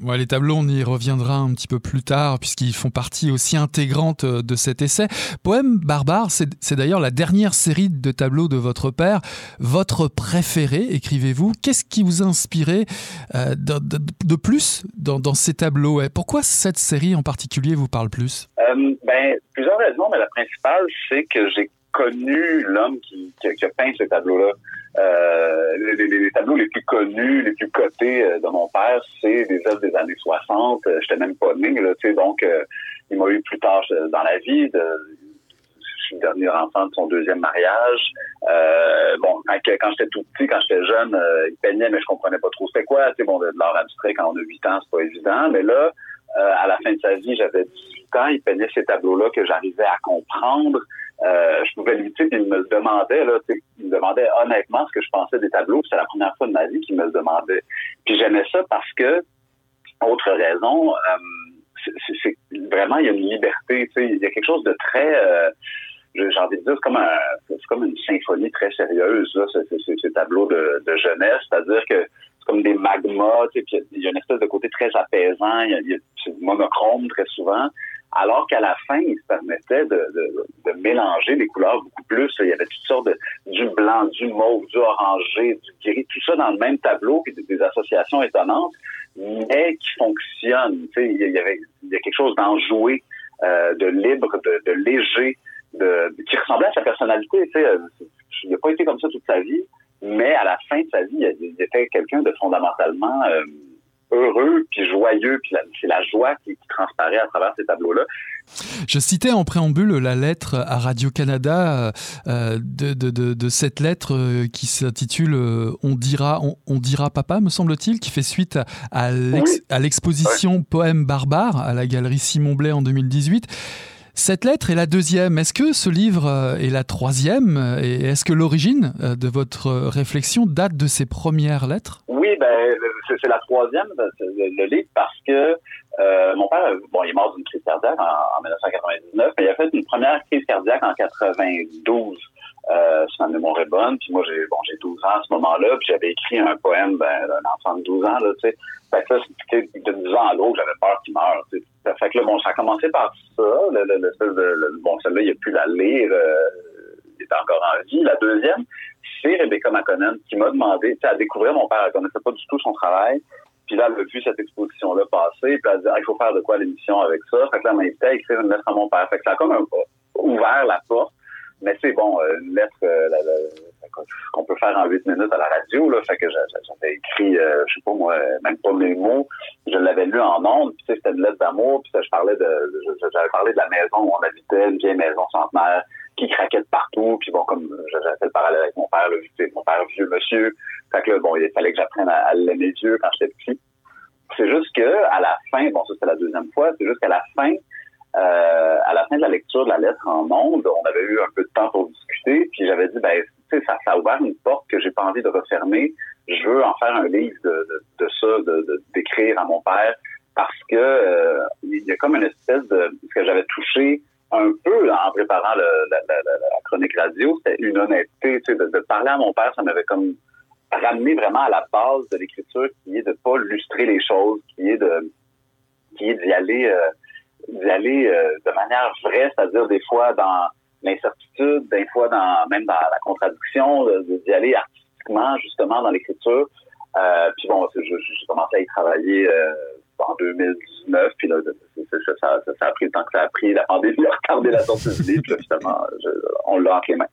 Ouais, les tableaux, on y reviendra un petit peu plus tard, puisqu'ils font partie aussi intégrante de cet essai. Poème barbare, c'est d'ailleurs la dernière série de tableaux de votre père. Votre préféré, écrivez-vous. Qu'est-ce qui vous a inspiré de, de, plus dans, ces tableaux? Pourquoi cette série en particulier vous parle plus? Euh, ben, Plusieurs raisons, mais la principale, c'est que j'ai connu l'homme qui, qui, a peint ce tableau-là. Euh, les, tableaux les plus connus, les plus cotés euh, de mon père, c'est des œuvres des années 60. Je n'étais même pas né, là, donc il m'a eu plus tard dans la vie. Je suis le dernier enfant de son deuxième mariage. bon, quand, j'étais tout petit, quand j'étais jeune, il peignait, mais je comprenais pas trop c'était quoi. Tu bon, de, l'art abstrait quand on a 8 ans, c'est pas évident. Mais là, à la fin de sa vie, j'avais 18 ans, il peignait ces tableaux-là que j'arrivais à comprendre. Euh, je pouvais lui dire, il me demandait, là, il me demandait honnêtement ce que je pensais des tableaux. C'est la première fois de ma vie qu'il me le demandait. Puis j'aimais ça parce que, autre raison, euh, c'est vraiment il y a une liberté. Il y a quelque chose de très euh, j'ai envie de dire, c'est comme, un, comme une symphonie très sérieuse, là, ces, tableaux de, jeunesse. C'est-à-dire que c'est comme des magmas, tu sais, il y a une espèce de côté très apaisant, il y a, c'est monochrome très souvent. Alors qu'à la fin, il se permettait de, de, de, mélanger les couleurs beaucoup plus. Il y avait toutes sortes de du blanc, du mauve, du orangé, du gris, tout ça dans le même tableau, puis des, associations étonnantes, mais qui fonctionnent. Tu sais, il y avait il y a quelque chose d'enjoué, euh, de libre, de, de léger, de, qui ressemblait à sa personnalité. Tu sais, euh, il n'a pas été comme ça toute sa vie, mais à la fin de sa vie, il était quelqu'un de fondamentalement euh, heureux puis joyeux, puis c'est la joie qui, transparaît à travers ces tableaux-là. Je citais en préambule la lettre à Radio-Canada euh, de, de, de, cette lettre euh, qui s'intitule euh, On dira on, dira papa, me semble-t-il, qui fait suite à, l'exposition Poème barbare à la galerie Simon Blais en 2018. Cette lettre est la deuxième. Est-ce que ce livre est la troisième? Et est-ce que l'origine de votre réflexion date de ces premières lettres? Oui, ben, c'est la troisième, le livre, parce que euh, mon père, bon, il est mort d'une crise cardiaque en, 1999, mais il a fait une première crise cardiaque en 92. Euh, ma mémoire est bonne, puis moi j'ai bon j'ai 12 ans à ce moment-là, puis j'avais écrit un poème ben, d'un enfant de 12 ans, là, tu sais. Fait que de 12 ans à l'autre, j'avais peur qu'il meure. Fait que là, bon, ça a commencé par ça. Le, le, bon, celle-là, il a pu la lire. Euh, il est encore en vie. La deuxième, c'est Rebecca McConnell qui m'a demandé à découvrir mon père. Elle connaissait pas du tout son travail. Puis là, elle a vu cette exposition-là passer. Puis elle a dit, il faut faire de quoi l'émission avec ça. Fait que là, elle m'a invité à écrire une lettre à mon père. Fait que ça a comme un, ouvert la porte. Mais c'est bon, euh, une lettre, euh, qu'on peut faire en huit minutes à la radio. Là, fait que j'avais écrit, euh, je sais pas moi, même pas mes mots. Je l'avais lu en ondes, puis c'était une lettre d'amour, puis je parlais de, j'avais parlé de la maison où on habitait, une vieille maison centenaire qui craquait de partout, puis bon, comme j'avais fait le parallèle avec mon père, là, mon père vieux monsieur. Fait que là, bon, il fallait que j'apprenne à, l'aimer vieux quand j'étais petit. C'est juste que à la fin, bon, ça c'est la deuxième fois, c'est juste qu'à la fin, euh, à la fin de la lecture de la lettre en ondes, on avait eu un peu de temps pour discuter, puis j'avais dit, ben, tu sais, ça, ça a ouvert une porte que j'ai pas envie de refermer. Je veux en faire un livre de, de, ça, d'écrire à mon père, parce que euh, il y a comme une espèce de ce que j'avais touché un peu en préparant le, la, la, chronique radio, c'était une honnêteté, tu sais, de, de, parler à mon père, ça m'avait comme ramené vraiment à la base de l'écriture, qui est de pas lustrer les choses, qui est de qui est d'y aller euh, d'y aller euh, de manière vraie, c'est-à-dire des fois dans l'incertitude, des fois dans même dans la contradiction, d'y aller artistiquement justement dans l'écriture. Euh, puis bon, j'ai commencé à y travailler euh, en 2019, puis là, ça, a pris le temps que ça a pris. La pandémie a retardé la sortie du livre, justement, on l'a entre les mains.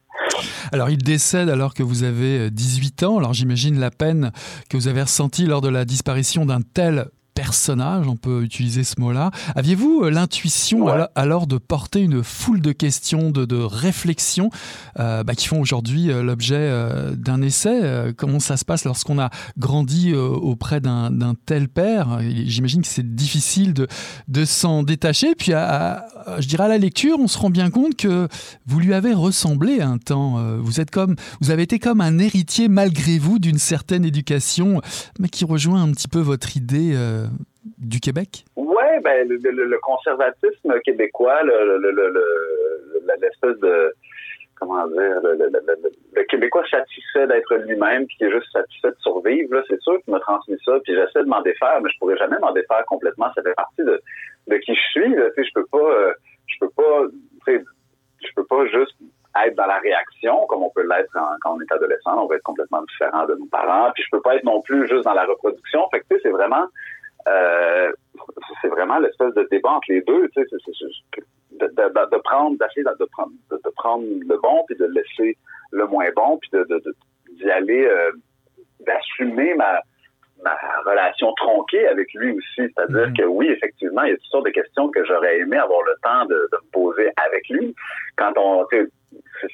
Alors, il décède alors que vous avez 18 ans. Alors, j'imagine la peine que vous avez ressentie lors de la disparition d'un tel personnage, on peut utiliser ce mot-là. Aviez-vous euh, l'intuition alors, de porter une foule de questions, de, de réflexions euh, bah, qui font aujourd'hui euh, l'objet d'un essai Comment ça se passe lorsqu'on a grandi auprès d'un tel père? J'imagine que c'est difficile de, de s'en détacher. Puis, à, je dirais à la lecture, on se rend bien compte que vous lui avez ressemblé un temps. Vous êtes comme, vous avez été comme un héritier malgré vous d'une certaine éducation, mais qui rejoint un petit peu votre idée du Québec? Ouais, ben le, conservatisme québécois, l'espèce de comment dire, le, Québécois satisfait d'être lui-même, puis qui est juste satisfait de survivre, c'est sûr qu'il m'a transmis ça, puis j'essaie de m'en défaire, mais je pourrais jamais m'en défaire complètement. Ça fait partie de, qui je suis. Là, je peux pas, euh, je peux pas, peux pas juste être dans la réaction comme on peut l'être quand, on est adolescent. On va être complètement différent de nos parents. Puis je peux pas être non plus juste dans la reproduction. Fait que tu sais, c'est vraiment, euh, c'est vraiment l'espèce de débat entre les deux. Tu sais, de, de, de, prendre, d'essayer de, prendre, de, prendre le bon puis de laisser le moins bon puis de, d'y aller, euh, d'assumer ma, ma relation tronquée avec lui aussi. C'est-à-dire mm-hmm. que oui, effectivement, il y a toutes sortes de questions que j'aurais aimé avoir le temps de, me poser avec lui. Quand on,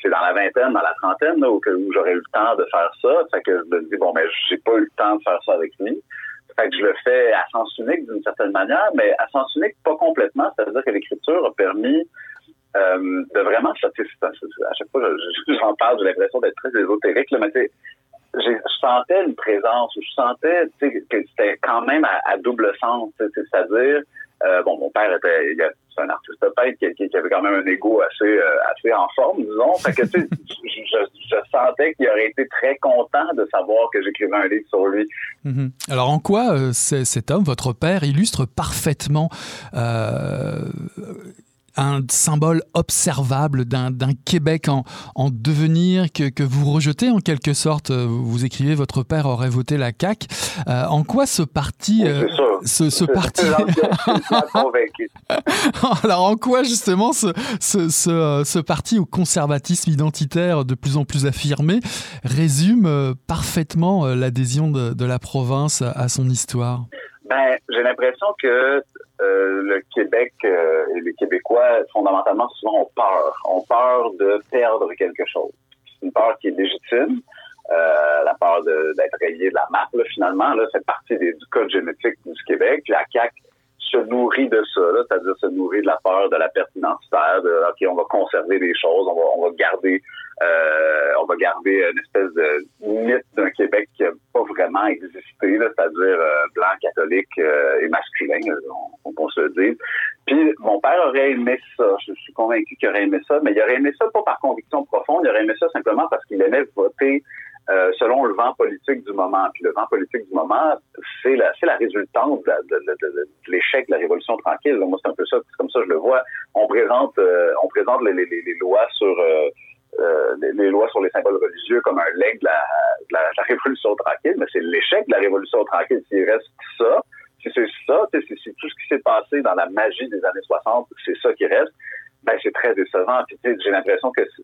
c'est dans la vingtaine, dans la trentaine, où, j'aurais eu le temps de faire ça. Fait que je me dis, bon, mais j'ai pas eu le temps de faire ça avec lui. Fait que je le fais à sens unique d'une certaine manière, mais à sens unique pas complètement. C'est-à-dire que l'écriture a permis euh, de vraiment, à chaque fois j'en parle, j'ai l'impression d'être très ésotérique, là, mais je sentais une présence, je sentais que c'était quand même à, double sens, c'est-à-dire, euh, bon, mon père était, c'est un artiste peintre qui, qui, avait quand même un ego assez, euh, assez en forme, disons. Fait que, tu sais, je, je, sentais qu'il aurait été très content de savoir que j'écrivais un livre sur lui. Mhm. Alors, en quoi euh, cet homme, votre père, illustre parfaitement euh, un symbole observable d'un Québec en, en devenir que, que, vous rejetez en quelque sorte. Vous écrivez votre père aurait voté la CAQ. Euh, en quoi ce parti, euh, ce, ce parti, alors en quoi justement ce, ce, ce, ce, parti au conservatisme identitaire de plus en plus affirmé résume euh, parfaitement l'adhésion de, de, la province à son histoire? Ben, j'ai l'impression que euh, le Québec euh, et les Québécois, fondamentalement, souvent ont peur. Ont peur de perdre quelque chose. C'est une peur qui est légitime. Euh, la peur d'être rayé de la map, là, finalement, là, c'est partie du code génétique du Québec. La CAQ se nourrit de ça, c'est-à-dire se nourrit de la peur de la perte de OK, on va conserver des choses, on va, on va garder euh, on va garder une espèce de mythe d'un Québec qui n'a pas vraiment existé, c'est-à-dire euh, blanc, catholique euh, et masculin, on, on, se dise. Puis mon père aurait aimé ça, je suis convaincu qu'il aurait aimé ça, mais il aurait aimé ça pas par conviction profonde, il aurait aimé ça simplement parce qu'il aimait voter selon le vent politique du moment. Puis le vent politique du moment, c'est la, c'est la résultante de, l'échec de la Révolution tranquille. Moi, c'est un peu ça, c'est comme ça je le vois. On présente, on présente les, les, les lois sur euh, les, lois sur les symboles religieux comme un leg de la, Révolution tranquille, mais c'est l'échec de la Révolution tranquille. S'il reste ça, si c'est ça, si tout ce qui s'est passé dans la magie des années 60, c'est ça qui reste, ben c'est très décevant. j'ai l'impression que ce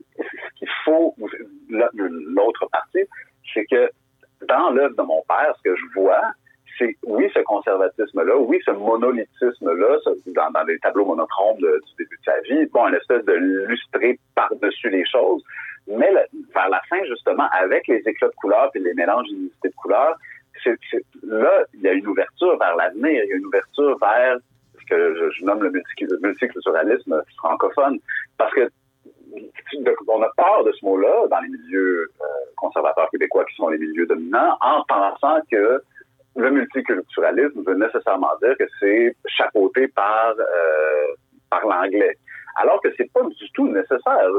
qu'il faut, l'autre partie, c'est que dans l'œuvre de mon père, ce que je vois, c'est oui ce conservatisme-là, oui ce monolithisme-là, dans, les tableaux monochromes du début de sa vie, bon, une espèce de lustré par-dessus les choses, mais vers la fin, justement, avec les éclats de couleurs et les mélanges d'inunité de couleurs, là, il y a une ouverture vers l'avenir, il y a une ouverture vers ce que je, nomme le multiculturalisme francophone, parce que on a peur de ce mot-là dans les milieux euh, conservateurs québécois qui sont les milieux dominants, en pensant que le multiculturalisme veut nécessairement dire que c'est chapeauté par euh, par l'anglais. Alors que c'est pas du tout nécessaire.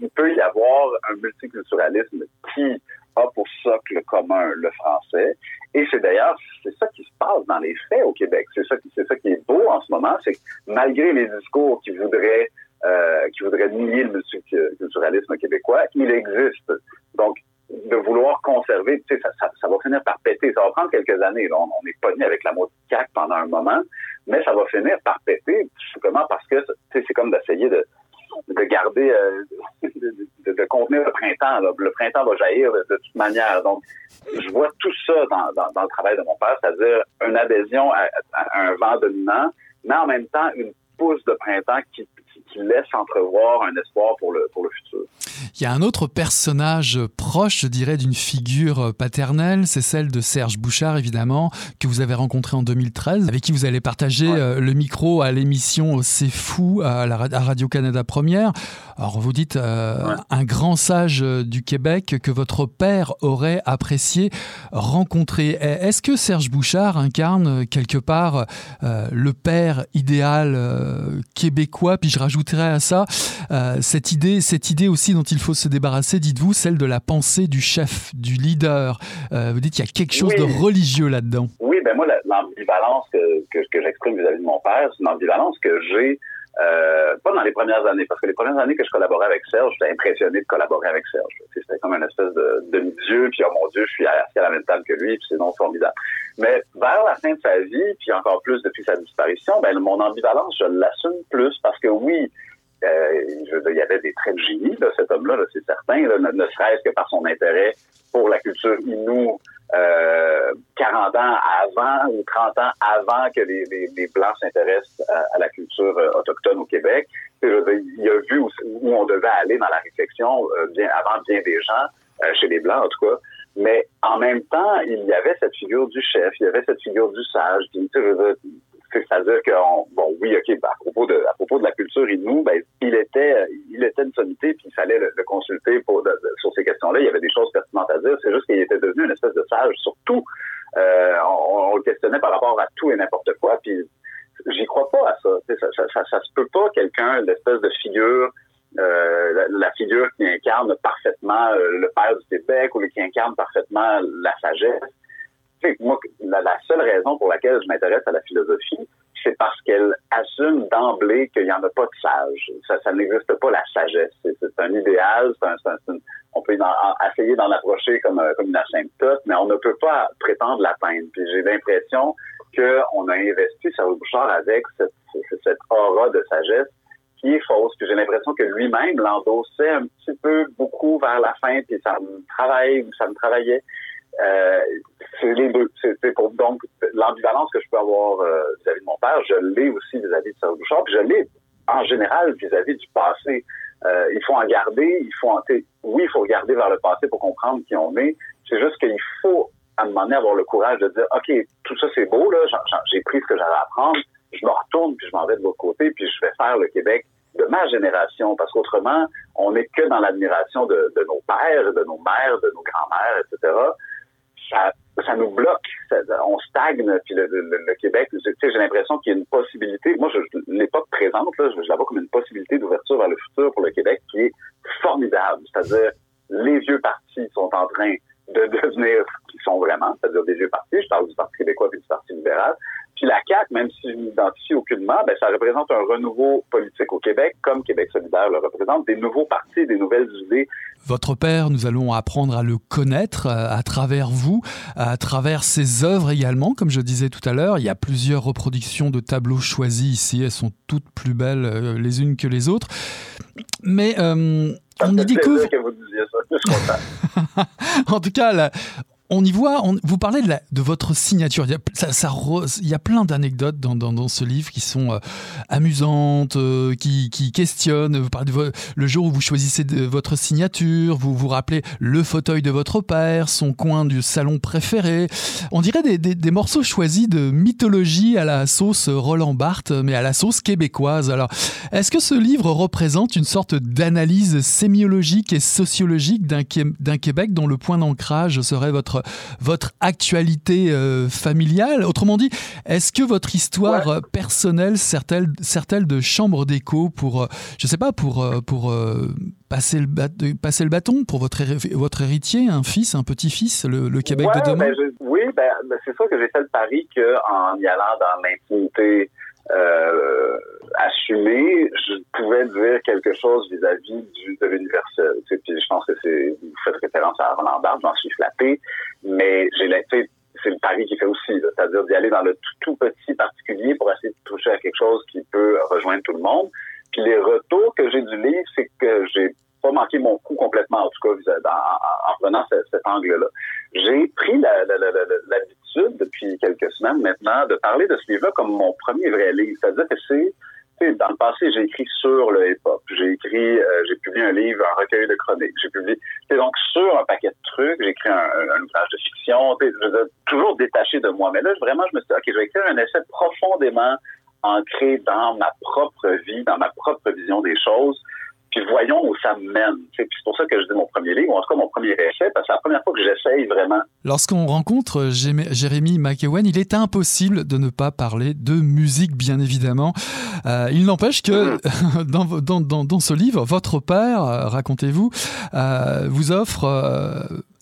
il peut y avoir un multiculturalisme qui a pour socle commun le français. Et c'est d'ailleurs, c'est ça qui se passe dans les faits au Québec. C'est ça, c'est ça qui est beau en ce moment, c'est que malgré les discours qui voudraient, euh, qui voudraient nier le multiculturalisme québécois, il existe. Donc, de vouloir conserver, tu sais, ça, ça, ça, va finir par péter. Ça va prendre quelques années. On, on est pogné avec la mot pendant un moment, mais ça va finir par péter, simplement parce que c'est comme d'essayer de, de garder, euh, de, de, contenir le printemps. Le printemps va jaillir de, toute manière. Donc, je vois tout ça dans, dans, dans le travail de mon père, c'est-à-dire une adhésion à, à, un vent dominant, mais en même temps une pousse de printemps qui, qui laisse entrevoir un espoir pour le, pour le futur. Il y a un autre personnage proche, je dirais, d'une figure paternelle, c'est celle de Serge Bouchard, évidemment, que vous avez rencontré en 2013, avec qui vous allez partager euh, le micro à l'émission C'est fou à, la, Radio-Canada Première. Alors vous dites un grand sage du Québec que votre père aurait apprécié rencontrer. Est-ce que Serge Bouchard incarne quelque part le père idéal québécois Puis je à ça cette idée, cette idée aussi dont il faut se débarrasser, dites-vous, celle de la pensée du chef, du leader. vous dites qu'il y a quelque chose de religieux là-dedans. Oui, ben moi, l'ambivalence que, que, que j'exprime vis-à-vis de mon père, c'est une ambivalence que j'ai euh, pas dans les premières années, parce que les premières années que je collaborais avec Serge, j'étais impressionné de collaborer avec Serge. C'était comme une espèce de demi-dieu, puis oh mon Dieu, je suis assis à la même table que lui, puis c'est non formidable. Mais vers la fin de sa vie, puis encore plus depuis sa disparition, ben mon ambivalence, je l'assume plus parce que oui, euh, il y avait des traits de génie, de cet homme-là, c'est certain, là, ne, serait-ce que par son intérêt pour la culture inou, euh, 40 ans avant ou 30 ans avant que les, les, les Blancs s'intéressent à, la culture euh, autochtone au Québec. il a vu où, on devait aller dans la réflexion euh, bien avant bien des gens, euh, chez les Blancs en tout cas. Mais en même temps, il y avait cette figure du chef, il y avait cette figure du sage. Qui, c'est-à-dire que, bon, oui, ok, à propos de, à propos de la culture inou, ben, il était, il était une sommité, puis il fallait le, consulter pour, sur ces questions-là. Il y avait des choses pertinentes à dire. C'est juste qu'il était devenu une espèce de sage sur tout. Euh, on, le questionnait par rapport à tout et n'importe quoi, puis j'y crois pas à ça. Ça, ça, ça, ça se peut pas quelqu'un, l'espèce de figure, euh, la, figure qui incarne parfaitement euh, le père du Québec ou qui incarne parfaitement la sagesse moi, la, seule raison pour laquelle je m'intéresse à la philosophie, c'est parce qu'elle assume d'emblée qu'il n'y en a pas de sage. Ça, n'existe pas la sagesse. C'est un idéal, on peut essayer d'en approcher comme, euh, comme une asymptote, mais on ne peut pas prétendre l'atteindre. Puis j'ai l'impression qu'on a investi sur Bouchard avec cette aura de sagesse qui est fausse. Puis j'ai l'impression que lui-même l'endossait un petit peu beaucoup vers la fin, puis ça me travaille, ça me travaillait. Euh, c'est les deux. C'est pour donc l'ambivalence que je peux avoir euh, vis-à-vis de mon père, je l'ai aussi vis-à-vis de Serge Bouchard, puis je l'ai en général vis-à-vis du passé. Euh, il faut en garder, il faut en oui, il faut regarder vers le passé pour comprendre qui on est. C'est juste qu'il faut à un moment donné avoir le courage de dire OK, tout ça c'est beau, là, j'ai pris ce que j'avais à apprendre, je me retourne puis je m'en vais de l'autre côté, puis je vais faire le Québec de ma génération, parce qu'autrement, on n'est que dans l'admiration de, nos pères, de nos mères, de nos grands-mères, etc ça, ça nous bloque, on stagne, puis le, le, Québec, j'ai l'impression qu'il y a une possibilité, moi l'époque présente, là, je, je la vois comme une possibilité d'ouverture vers le futur pour le Québec qui est formidable, c'est-à-dire les vieux partis sont en train de devenir ce qu'ils sont vraiment, c'est-à-dire des vieux partis, je parle du Parti québécois et du Parti libéral, puis la CAQ, même si je m'identifie aucunement, ben, ça représente un renouveau politique au Québec, comme Québec solidaire le représente, des nouveaux partis, des nouvelles idées. Votre père, nous allons apprendre à le connaître euh, à travers vous, à travers ses œuvres également, comme je disais tout à l'heure. Il y a plusieurs reproductions de tableaux choisis ici, elles sont toutes plus belles euh, les unes que les autres. Mais euh, on y découvre... Que vous disiez ça. en tout cas, là, on y voit, vous parlez de, votre signature. Il y a, plein d'anecdotes dans, ce livre qui sont euh, amusantes, euh, qui, questionnent. Vous parlez de le jour où vous choisissez de, votre signature, vous vous rappelez le fauteuil de votre père, son coin du salon préféré. On dirait des, des, morceaux choisis de mythologie à la sauce Roland Barthes, mais à la sauce québécoise. Alors, est-ce que ce livre représente une sorte d'analyse sémiologique et sociologique d'un Québec dont le point d'ancrage serait votre votre, actualité euh, familiale. Autrement dit, est-ce que votre histoire euh, personnelle sert-elle de chambre d'écho pour, euh, je sais pas, pour, pour passer, le passer le bâton pour votre, votre héritier, un fils, un petit-fils, le, Québec de demain? ben, Oui, ben, ben, c'est sûr que j'ai fait le pari qu'en y allant dans l'intimité euh, assumé, je pouvais dire quelque chose vis-à-vis du de l'universel. Tu puis je pense que c'est vous faites référence à Roland Barthes, j'en suis flatté, mais j'ai c'est le pari qui fait aussi, c'est-à-dire d'y aller dans le tout, tout, petit particulier pour essayer de toucher à quelque chose qui peut rejoindre tout le monde. Puis les retours que j'ai du livre, c'est que j'ai pas manqué mon coup complètement, en tout cas, en, en prenant cet angle-là. J'ai pris l'habitude depuis quelques semaines maintenant de parler de ce livre-là comme mon premier vrai livre. C'est-à-dire que c'est dans le passé, j'ai écrit sur le hip-hop. J'ai écrit, euh, j'ai publié un livre, un recueil de chroniques. J'ai publié, donc sur un paquet de trucs. J'ai écrit un, un, ouvrage de fiction. Toujours détaché de moi. Mais là, vraiment, je me suis dit, ok, je vais écrire un essai profondément ancré dans ma propre vie, dans ma propre vision des choses puis voyons où ça me mène. C'est pour ça que je dis mon premier livre, ou en tout cas mon premier essai, parce que c'est la première fois que j'essaye vraiment. Lorsqu'on rencontre Jérémy McEwen, il est impossible de ne pas parler de musique, bien évidemment. Euh, il n'empêche que mm-hmm. dans, dans, dans, ce livre, votre père, euh, racontez-vous, euh, vous offre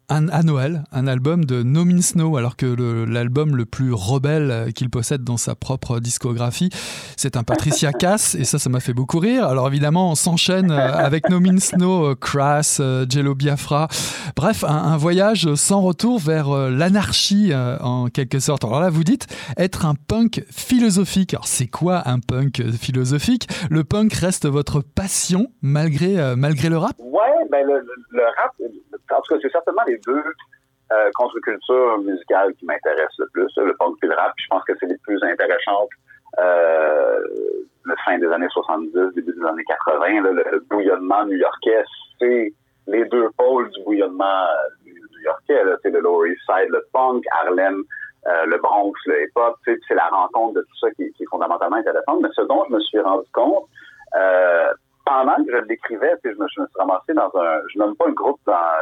un, à Noël, un album de No Snow, alors que l'album le, plus rebelle qu'il possède dans sa propre discographie, c'est un Patricia Cass, et ça, ça m'a fait beaucoup rire. Alors évidemment, on s'enchaîne euh, avec No Snow, euh, Crass, euh, Jello Biafra, bref, un, voyage sans retour vers l'anarchie en quelque sorte. Alors là, vous dites être un punk philosophique. Alors c'est quoi un punk philosophique? Le punk reste votre passion malgré, malgré le rap? Ouais, ben le, le rap, en tout cas, c'est certainement les deux euh, contre-cultures musicales qui m'intéressent le plus, le punk et le rap. je pense que c'est les plus intéressantes. Euh, le fin des années 70, début des années 80, le, bouillonnement new-yorkais, c'est les deux pôles du bouillonnement euh, new-yorkais. C'est le Lower East Side, le punk, Harlem, euh, le Bronx, le hip-hop. C'est la rencontre de tout ça qui, est fondamentalement intéressante. Mais ce dont je me suis rendu compte, pendant que je l'écrivais, je me, je me suis ramassé dans un, je nomme pas un groupe dans,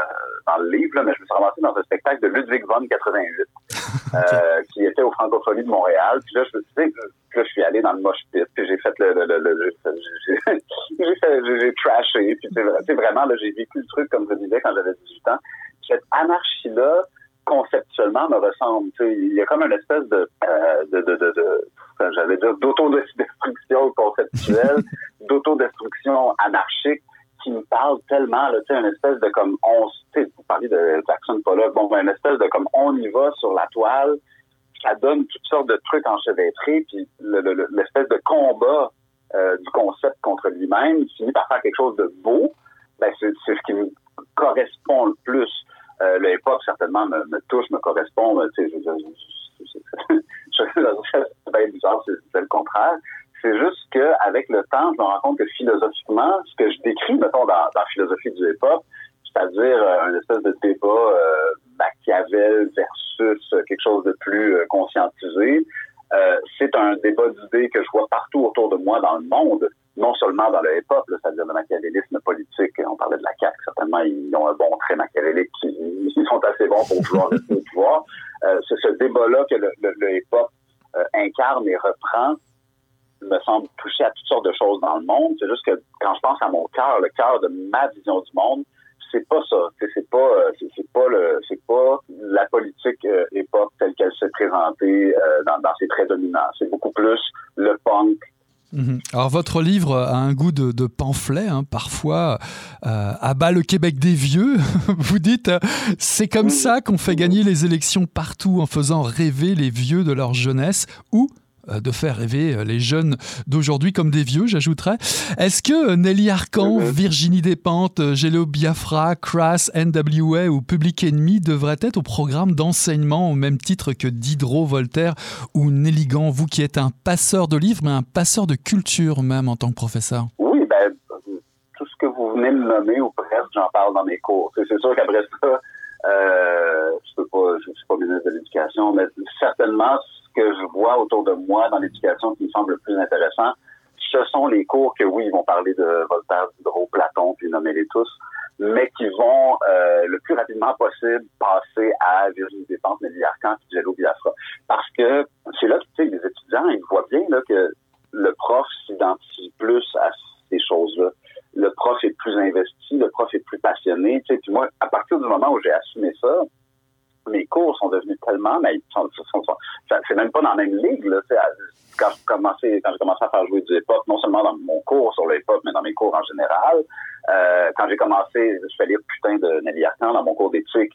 dans le livre, mais je me suis ramassé dans un spectacle de Ludwig von 88, euh, qui était au Francophonie de Montréal. Puis là, je, tu sais, là, je suis allé dans le mosh pit, puis j'ai fait le, le, le, j'ai fait, j'ai trashé, puis c'est vraiment, là, j'ai vécu le truc comme je disais quand j'avais 18 ans. Cette anarchie-là, conceptuellement, me ressemble. Il y a comme une espèce de, euh, de, de, de, de j'allais dire, d'autodestruction conceptuelle, d'autodestruction anarchique qui me parle tellement, là, tu sais, une espèce de comme on, tu sais, vous parlez de Jackson Pollock, bon, ben, une espèce de comme on y va sur la toile, ça donne toutes sortes de trucs enchevêtrés, puis l'espèce de combat euh, du concept contre lui-même finit par faire quelque chose de beau, ben, c'est ce qui me correspond le plus. Euh, le hip-hop, certainement, me, me, touche, me correspond, tu sais, c'est bien bizarre, c'est le contraire. C'est juste qu'avec le temps, je me rends compte que philosophiquement, ce que je décris, mettons, dans, la philosophie du hip-hop, c'est-à-dire euh, un espèce de débat euh, Machiavel versus quelque chose de plus euh, conscientisé, euh, c'est un débat d'idées que je vois partout autour de moi dans le monde, non seulement dans le hip-hop, c'est-à-dire le machiavélisme politique. On parlait de la CAQ, certainement, ils ont un bon trait machiavélique, ils sont assez bons pour pouvoir rester au pouvoir. Euh, c'est ce débat-là que le, le, hip-hop euh, incarne et reprend me semble toucher à toutes sortes de choses dans le monde. C'est juste que quand je pense à mon cœur, le cœur de ma vision du monde, c'est pas ça. C'est pas, euh, c'est pas le, c'est pas la politique hip-hop telle qu'elle s'est présentée dans, dans ses traits dominants. C'est beaucoup plus le punk, Mhm. Alors votre livre a un goût de, pamphlet, hein, parfois euh, abat le Québec des vieux. Vous dites, c'est comme ça qu'on fait gagner les élections partout en faisant rêver les vieux de leur jeunesse ou de faire rêver euh, les jeunes d'aujourd'hui comme des vieux, j'ajouterais. Est-ce que euh, Nelly Arcan. Virginie Despentes, Gélo Biafra, Crass, NWA ou Public Enemy devraient être au programme d'enseignement au même titre que Diderot, Voltaire ou Nelligan, vous qui êtes un passeur de livres, mais un passeur de culture même en tant que professeur? Oui, ben, tout ce que vous venez de nommer, ou presque, j'en parle dans mes cours. C'est sûr qu'après ça, euh, je ne suis pas ministre de l'Éducation, mais certainement, que je vois autour de moi dans l'éducation qui me semble le plus intéressant, ce sont les cours que, oui, ils vont parler de Voltaire, Diderot, Platon, puis nommer-les tous, mais qui vont euh, le plus rapidement possible passer à Virginie Despentes, Nelly Arcan, puis Jello Biafra. Parce que c'est là que, les étudiants, ils voient bien là, que le prof s'identifie plus à ces choses-là. Le prof est plus investi, le prof est plus passionné. Tu puis moi, à partir du moment où j'ai assumé ça, mes cours sont devenus tellement, mais c'est même pas dans la même ligue. Là, quand j'ai commencé, quand commencé à faire jouer du hip-hop, non seulement dans mon cours sur le hip-hop, mais dans mes cours en général. Euh, quand j'ai commencé, je fais lire putain de Nelly Arcan dans mon cours d'éthique.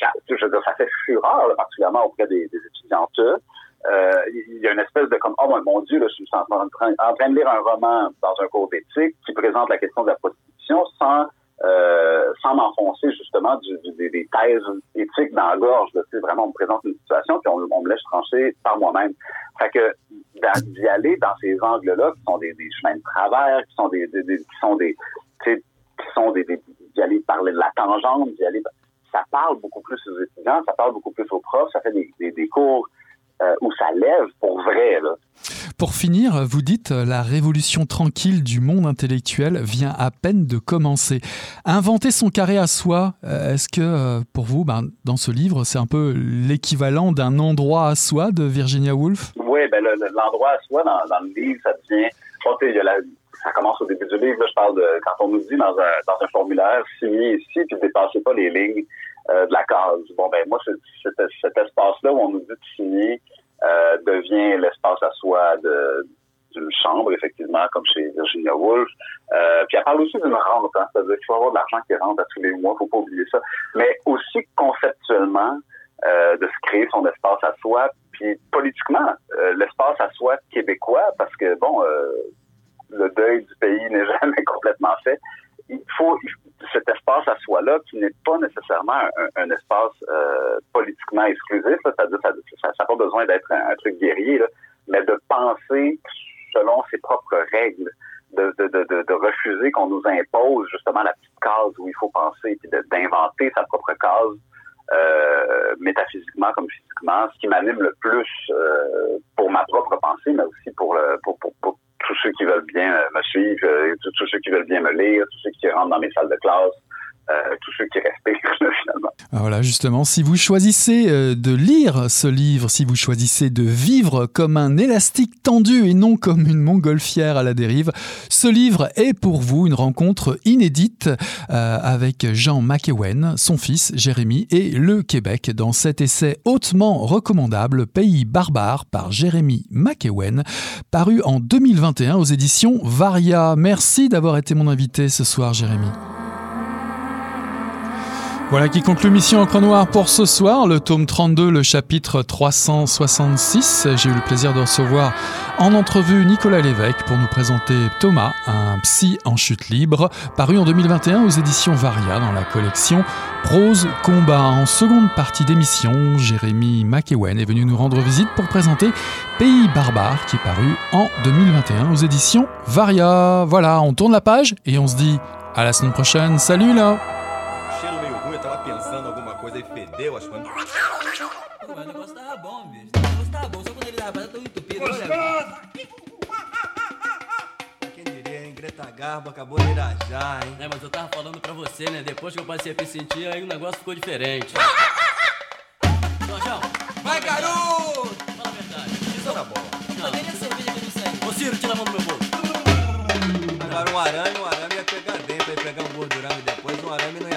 Ça, je ça fait fureur, particulièrement auprès des, des étudiantes. Euh, il y a une espèce de comme oh mon Dieu, là, je suis en train, en train de lire un roman dans un cours d'éthique qui présente la question de la prostitution sans euh, sans m'enfoncer justement du, des, des, thèses éthiques dans la gorge. sais, vraiment, on me présente une situation puis on, on me laisse trancher par moi-même. Fait que d'y aller dans ces angles-là, qui sont des, des, chemins de travers, qui sont des, des qui sont des, qui sont des, d'y aller parler de la tangente, d'y aller, ça parle beaucoup plus aux étudiants, ça parle beaucoup plus aux profs, ça fait des, des, cours où ça lève pour vrai. Là. Pour finir, vous dites la révolution tranquille du monde intellectuel vient à peine de commencer. Inventer son carré à soi, est-ce que pour vous, ben, dans ce livre, c'est un peu l'équivalent d'un endroit à soi de Virginia Woolf? Oui, ben, l'endroit à soi dans, dans, le livre, ça devient. Il y a la, ça commence au début du livre. Là, je parle de quand on nous dit dans un, dans un formulaire signé ici, puis dépassez pas les lignes euh, de la case. Bon ben moi, cet, espace-là où on nous dit de signer euh, devient l'espace à soi d'une chambre, effectivement, comme chez Virginia Woolf. Euh, puis elle parle aussi d'une rente, hein, c'est-à-dire qu'il faut avoir de l'argent qui rentre à tous les mois, faut pas oublier ça. Mais aussi conceptuellement, euh, de se créer son espace à soi, puis politiquement, euh, l'espace à soi québécois, parce que, bon, le deuil du pays n'est jamais complètement fait. Il faut cet espace à soi-là qui n'est pas nécessairement un, espace euh, politiquement exclusif, c'est-à-dire ça n'a pas besoin d'être un, truc guerrier, mais de penser selon ses propres règles, de, de, de, refuser qu'on nous impose justement la petite case où il faut penser, puis d'inventer sa propre case euh, métaphysiquement comme physiquement, ce qui m'anime le plus euh, pour ma propre pensée, mais aussi pour, le, pour tous ceux qui veulent bien me suivre, euh, tous ceux qui veulent bien me lire, tous ceux qui rentrent dans mes salles de classe, euh, tous ceux qui respectent finalement. Ah, voilà, justement, si vous choisissez de lire ce livre, si vous choisissez de vivre comme un élastique tendu et non comme une montgolfière à la dérive, ce livre est pour vous une rencontre inédite avec Jean McEwen, son fils Jérémy et le Québec dans cet essai hautement recommandable Pays barbare par Jérémy McEwen, paru en 2021 aux éditions Varia. Merci d'avoir été mon invité ce soir, Jérémy. Voilà qui conclut Mission Encre Noire pour ce soir, le tome 32, le chapitre 366. J'ai eu le plaisir de recevoir en entrevue Nicolas Lévesque pour nous présenter Thomas, un psy en chute libre, paru en 2021 aux éditions Varia dans la collection Prose Combat. En seconde partie d'émission, Jérémy McEwen est venu nous rendre visite pour présenter Pays barbare qui est paru en 2021 aux éditions Varia. Voilà, on tourne la page et on se dit à la semaine prochaine. Salut là Garbo acabou de irajar, hein? É, mas eu tava falando pra você, né? Depois que eu passei a me sentir, aí o negócio ficou diferente. Jorjão! Vai, garoto! Fala a verdade. Isso tá bom. Não, nem a cerveja que não serve. Ô, Ciro, tira a mão do meu bolso. Agora um arame, um arame ia pegar dentro, ia pegar um gordurame depois, um arame não